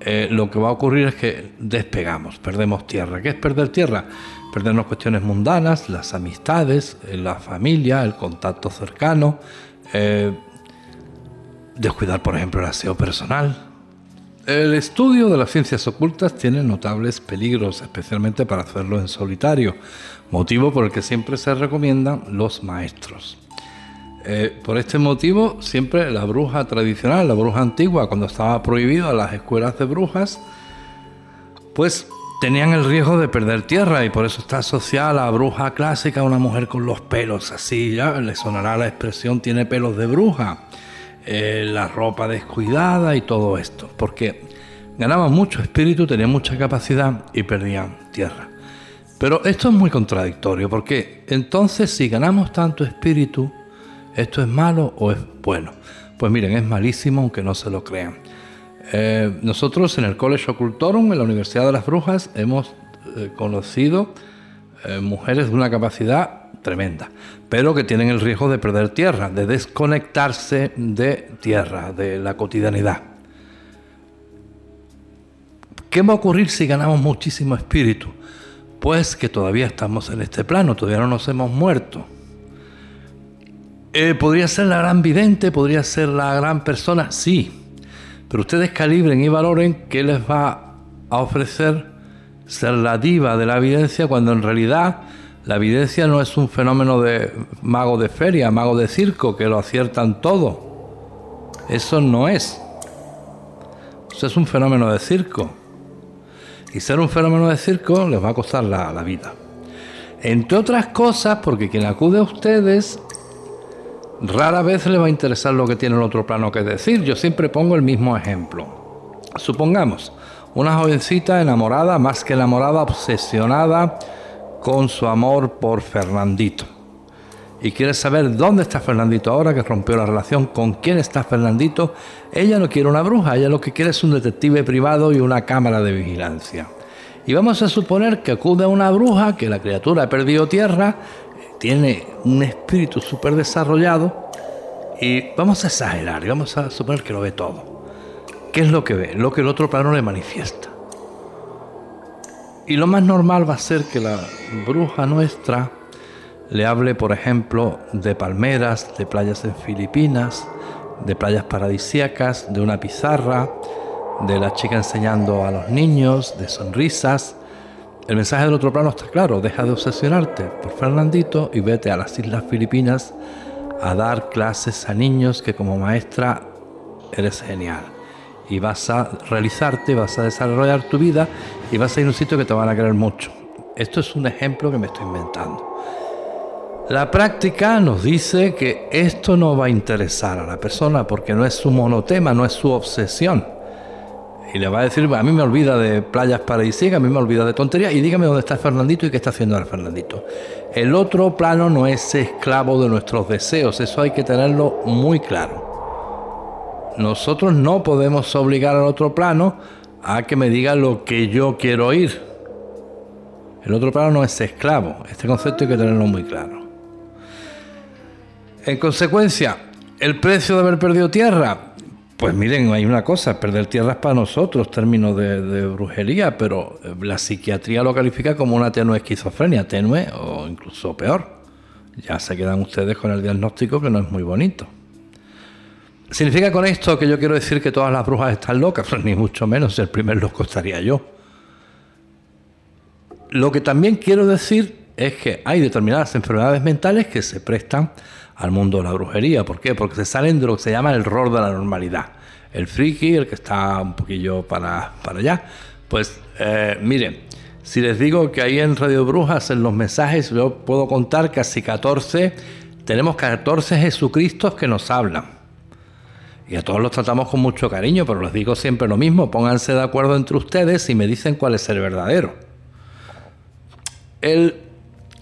eh, lo que va a ocurrir es que despegamos, perdemos tierra. ¿Qué es perder tierra? Perdernos cuestiones mundanas, las amistades, eh, la familia, el contacto cercano, eh, descuidar, por ejemplo, el aseo personal. El estudio de las ciencias ocultas tiene notables peligros, especialmente para hacerlo en solitario, motivo por el que siempre se recomiendan los maestros. Eh, por este motivo, siempre la bruja tradicional, la bruja antigua, cuando estaba prohibida las escuelas de brujas, pues tenían el riesgo de perder tierra y por eso está asociada a la bruja clásica, una mujer con los pelos así, ya le sonará la expresión tiene pelos de bruja, eh, la ropa descuidada y todo esto, porque ganaban mucho espíritu, tenían mucha capacidad y perdían tierra. Pero esto es muy contradictorio, porque entonces si ganamos tanto espíritu, ¿Esto es malo o es bueno? Pues miren, es malísimo aunque no se lo crean. Eh, nosotros en el College Ocultorum, en la Universidad de las Brujas, hemos eh, conocido eh, mujeres de una capacidad tremenda, pero que tienen el riesgo de perder tierra, de desconectarse de tierra, de la cotidianidad. ¿Qué va a ocurrir si ganamos muchísimo espíritu? Pues que todavía estamos en este plano, todavía no nos hemos muerto. Eh, ¿Podría ser la gran vidente? ¿Podría ser la gran persona? Sí. Pero ustedes calibren y valoren qué les va a ofrecer ser la diva de la evidencia cuando en realidad la evidencia no es un fenómeno de mago de feria, mago de circo, que lo aciertan todo. Eso no es. Eso es un fenómeno de circo. Y ser un fenómeno de circo les va a costar la, la vida. Entre otras cosas, porque quien acude a ustedes Rara vez le va a interesar lo que tiene el otro plano que decir. Yo siempre pongo el mismo ejemplo. Supongamos una jovencita enamorada, más que enamorada, obsesionada con su amor por Fernandito. Y quiere saber dónde está Fernandito ahora que rompió la relación, con quién está Fernandito. Ella no quiere una bruja, ella lo que quiere es un detective privado y una cámara de vigilancia. Y vamos a suponer que acude a una bruja, que la criatura ha perdido tierra tiene un espíritu súper desarrollado y vamos a exagerar vamos a suponer que lo ve todo. ¿Qué es lo que ve? Lo que el otro plano le manifiesta. Y lo más normal va a ser que la bruja nuestra le hable, por ejemplo, de palmeras, de playas en Filipinas, de playas paradisíacas, de una pizarra, de la chica enseñando a los niños, de sonrisas, el mensaje del otro plano está claro, deja de obsesionarte por Fernandito y vete a las Islas Filipinas a dar clases a niños que como maestra eres genial. Y vas a realizarte, vas a desarrollar tu vida y vas a ir a un sitio que te van a querer mucho. Esto es un ejemplo que me estoy inventando. La práctica nos dice que esto no va a interesar a la persona porque no es su monotema, no es su obsesión y le va a decir, a mí me olvida de playas paradisíacas, a mí me olvida de tonterías, y dígame dónde está Fernandito y qué está haciendo el Fernandito. El otro plano no es esclavo de nuestros deseos, eso hay que tenerlo muy claro. Nosotros no podemos obligar al otro plano a que me diga lo que yo quiero oír. El otro plano no es esclavo, este concepto hay que tenerlo muy claro. En consecuencia, el precio de haber perdido tierra, pues miren, hay una cosa, perder tierras para nosotros, términos de, brujería, pero eh, la psiquiatría lo califica como una tenue esquizofrenia, tenue o incluso peor. Ya se quedan ustedes con el diagnóstico que no es muy bonito. ¿Significa con esto que yo quiero decir que todas las brujas están locas? Pues ni mucho menos, el primer loco estaría yo. Lo que también quiero decir es que hay determinadas enfermedades mentales que se prestan al mundo de la brujería. ¿Por qué? Porque se salen de lo que se llama el rol de la normalidad. El friki, el que está un poquillo para, para allá. Pues eh, miren, si les digo que ahí en Radio Brujas, en los mensajes, yo puedo contar casi 14, tenemos 14 Jesucristos que nos hablan. Y a todos los tratamos con mucho cariño, pero les digo siempre lo mismo, pónganse de acuerdo entre ustedes y me dicen cuál es el verdadero. El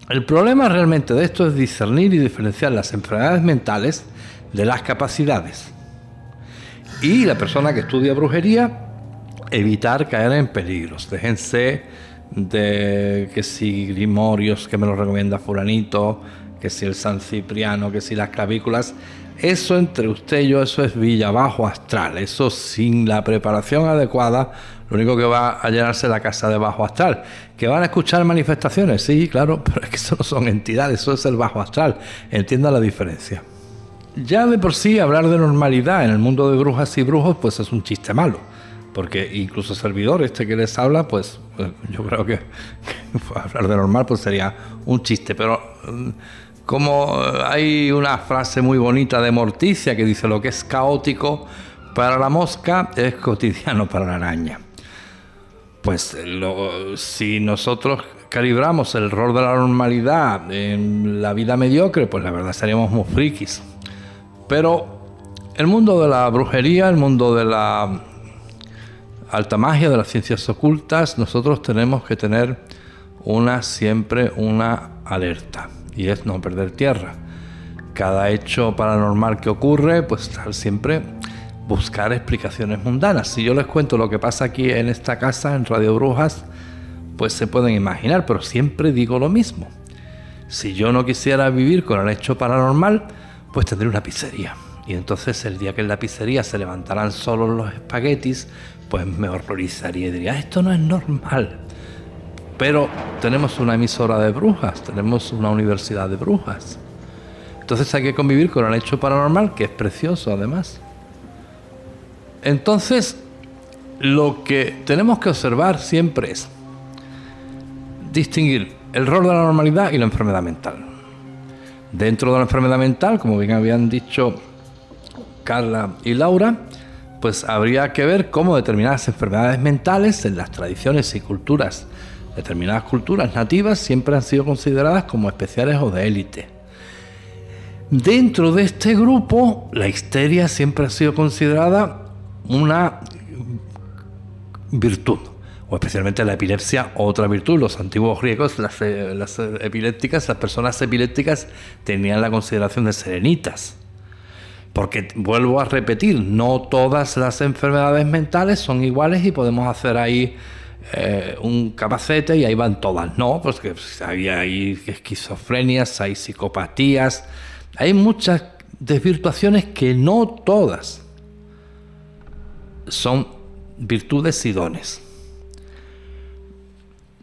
el problema realmente de esto es discernir y diferenciar las enfermedades mentales de las capacidades. Y la persona que estudia brujería, evitar caer en peligros. Déjense de que si grimorios que me lo recomienda fulanito, que si el San Cipriano, que si las clavículas. Eso entre usted y yo, eso es Villa Bajo Astral. Eso sin la preparación adecuada, lo único que va a llenarse la casa de Bajo Astral. ¿Que van a escuchar manifestaciones? Sí, claro, pero es que eso no son entidades, eso es el Bajo Astral. Entienda la diferencia. Ya de por sí hablar de normalidad en el mundo de brujas y brujos, pues es un chiste malo porque incluso servidor este que les habla, pues, pues yo creo que, hablar de normal pues sería un chiste, pero mm, como hay una frase muy bonita de Morticia que dice lo que es caótico para la mosca es cotidiano para la araña. Pues si nosotros calibramos el rol de la normalidad en la vida mediocre, pues la verdad seríamos muy frikis. Pero el mundo de la brujería, el mundo de la alta magia, de las ciencias ocultas, nosotros tenemos que tener una siempre una alerta y es no perder tierra. Cada hecho paranormal que ocurre, pues siempre buscar explicaciones mundanas. Si yo les cuento lo que pasa aquí en esta casa, en Radio Brujas, pues se pueden imaginar, pero siempre digo lo mismo. Si yo no quisiera vivir con el hecho paranormal, pues tendré una pizzería. Y entonces el día que en la pizzería se levantaran solo los espaguetis, pues me horrorizaría y diría, esto no es normal. Pero tenemos una emisora de brujas, tenemos una universidad de brujas. Entonces hay que convivir con el hecho paranormal, que es precioso además. Entonces, lo que tenemos que observar siempre es distinguir el rol de la normalidad y la enfermedad mental. Dentro de la enfermedad mental, como bien habían dicho Carla y Laura, pues habría que ver cómo determinadas enfermedades mentales en las tradiciones y culturas, determinadas culturas nativas, siempre han sido consideradas como especiales o de élite. Dentro de este grupo, la histeria siempre ha sido considerada una virtud, o especialmente la epilepsia, otra virtud. Los antiguos griegos, las, eh, las epilépticas, las personas epilépticas tenían la consideración de serenitas porque vuelvo a repetir, no todas las enfermedades mentales son iguales y podemos hacer ahí eh, un capacete y ahí van todas. No, pues que hay, esquizofrenias, hay psicopatías, hay muchas desvirtuaciones que no todas son virtudes y.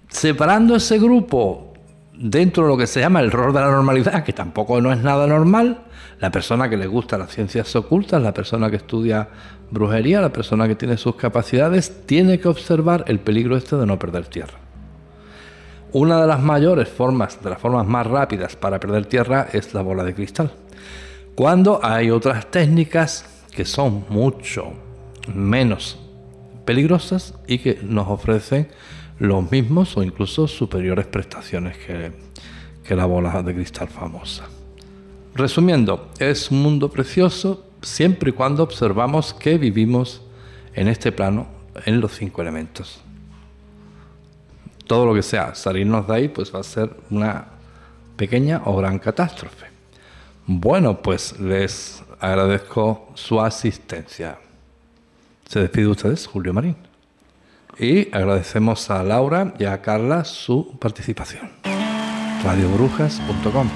Separando ese grupo dentro de lo que se llama el rol de la normalidad, que tampoco no es nada normal, la persona que le gusta las ciencias ocultas, la persona que estudia brujería, la persona que tiene sus capacidades, tiene que observar el peligro este de no perder tierra. Una de las mayores formas, de las formas más rápidas para perder tierra es la bola de cristal. Cuando hay otras técnicas que son mucho menos peligrosas y que nos ofrecen los mismos o incluso superiores prestaciones que, que la bola de cristal famosa. Resumiendo, es un mundo precioso siempre y cuando observamos que vivimos en este plano en los cinco elementos. Todo lo que sea salirnos de ahí, pues va a ser una pequeña o gran catástrofe. Bueno, pues les agradezco su asistencia. Se despide ustedes, Julio Marín. Y agradecemos a Laura y a Carla su participación. radiobrujas.com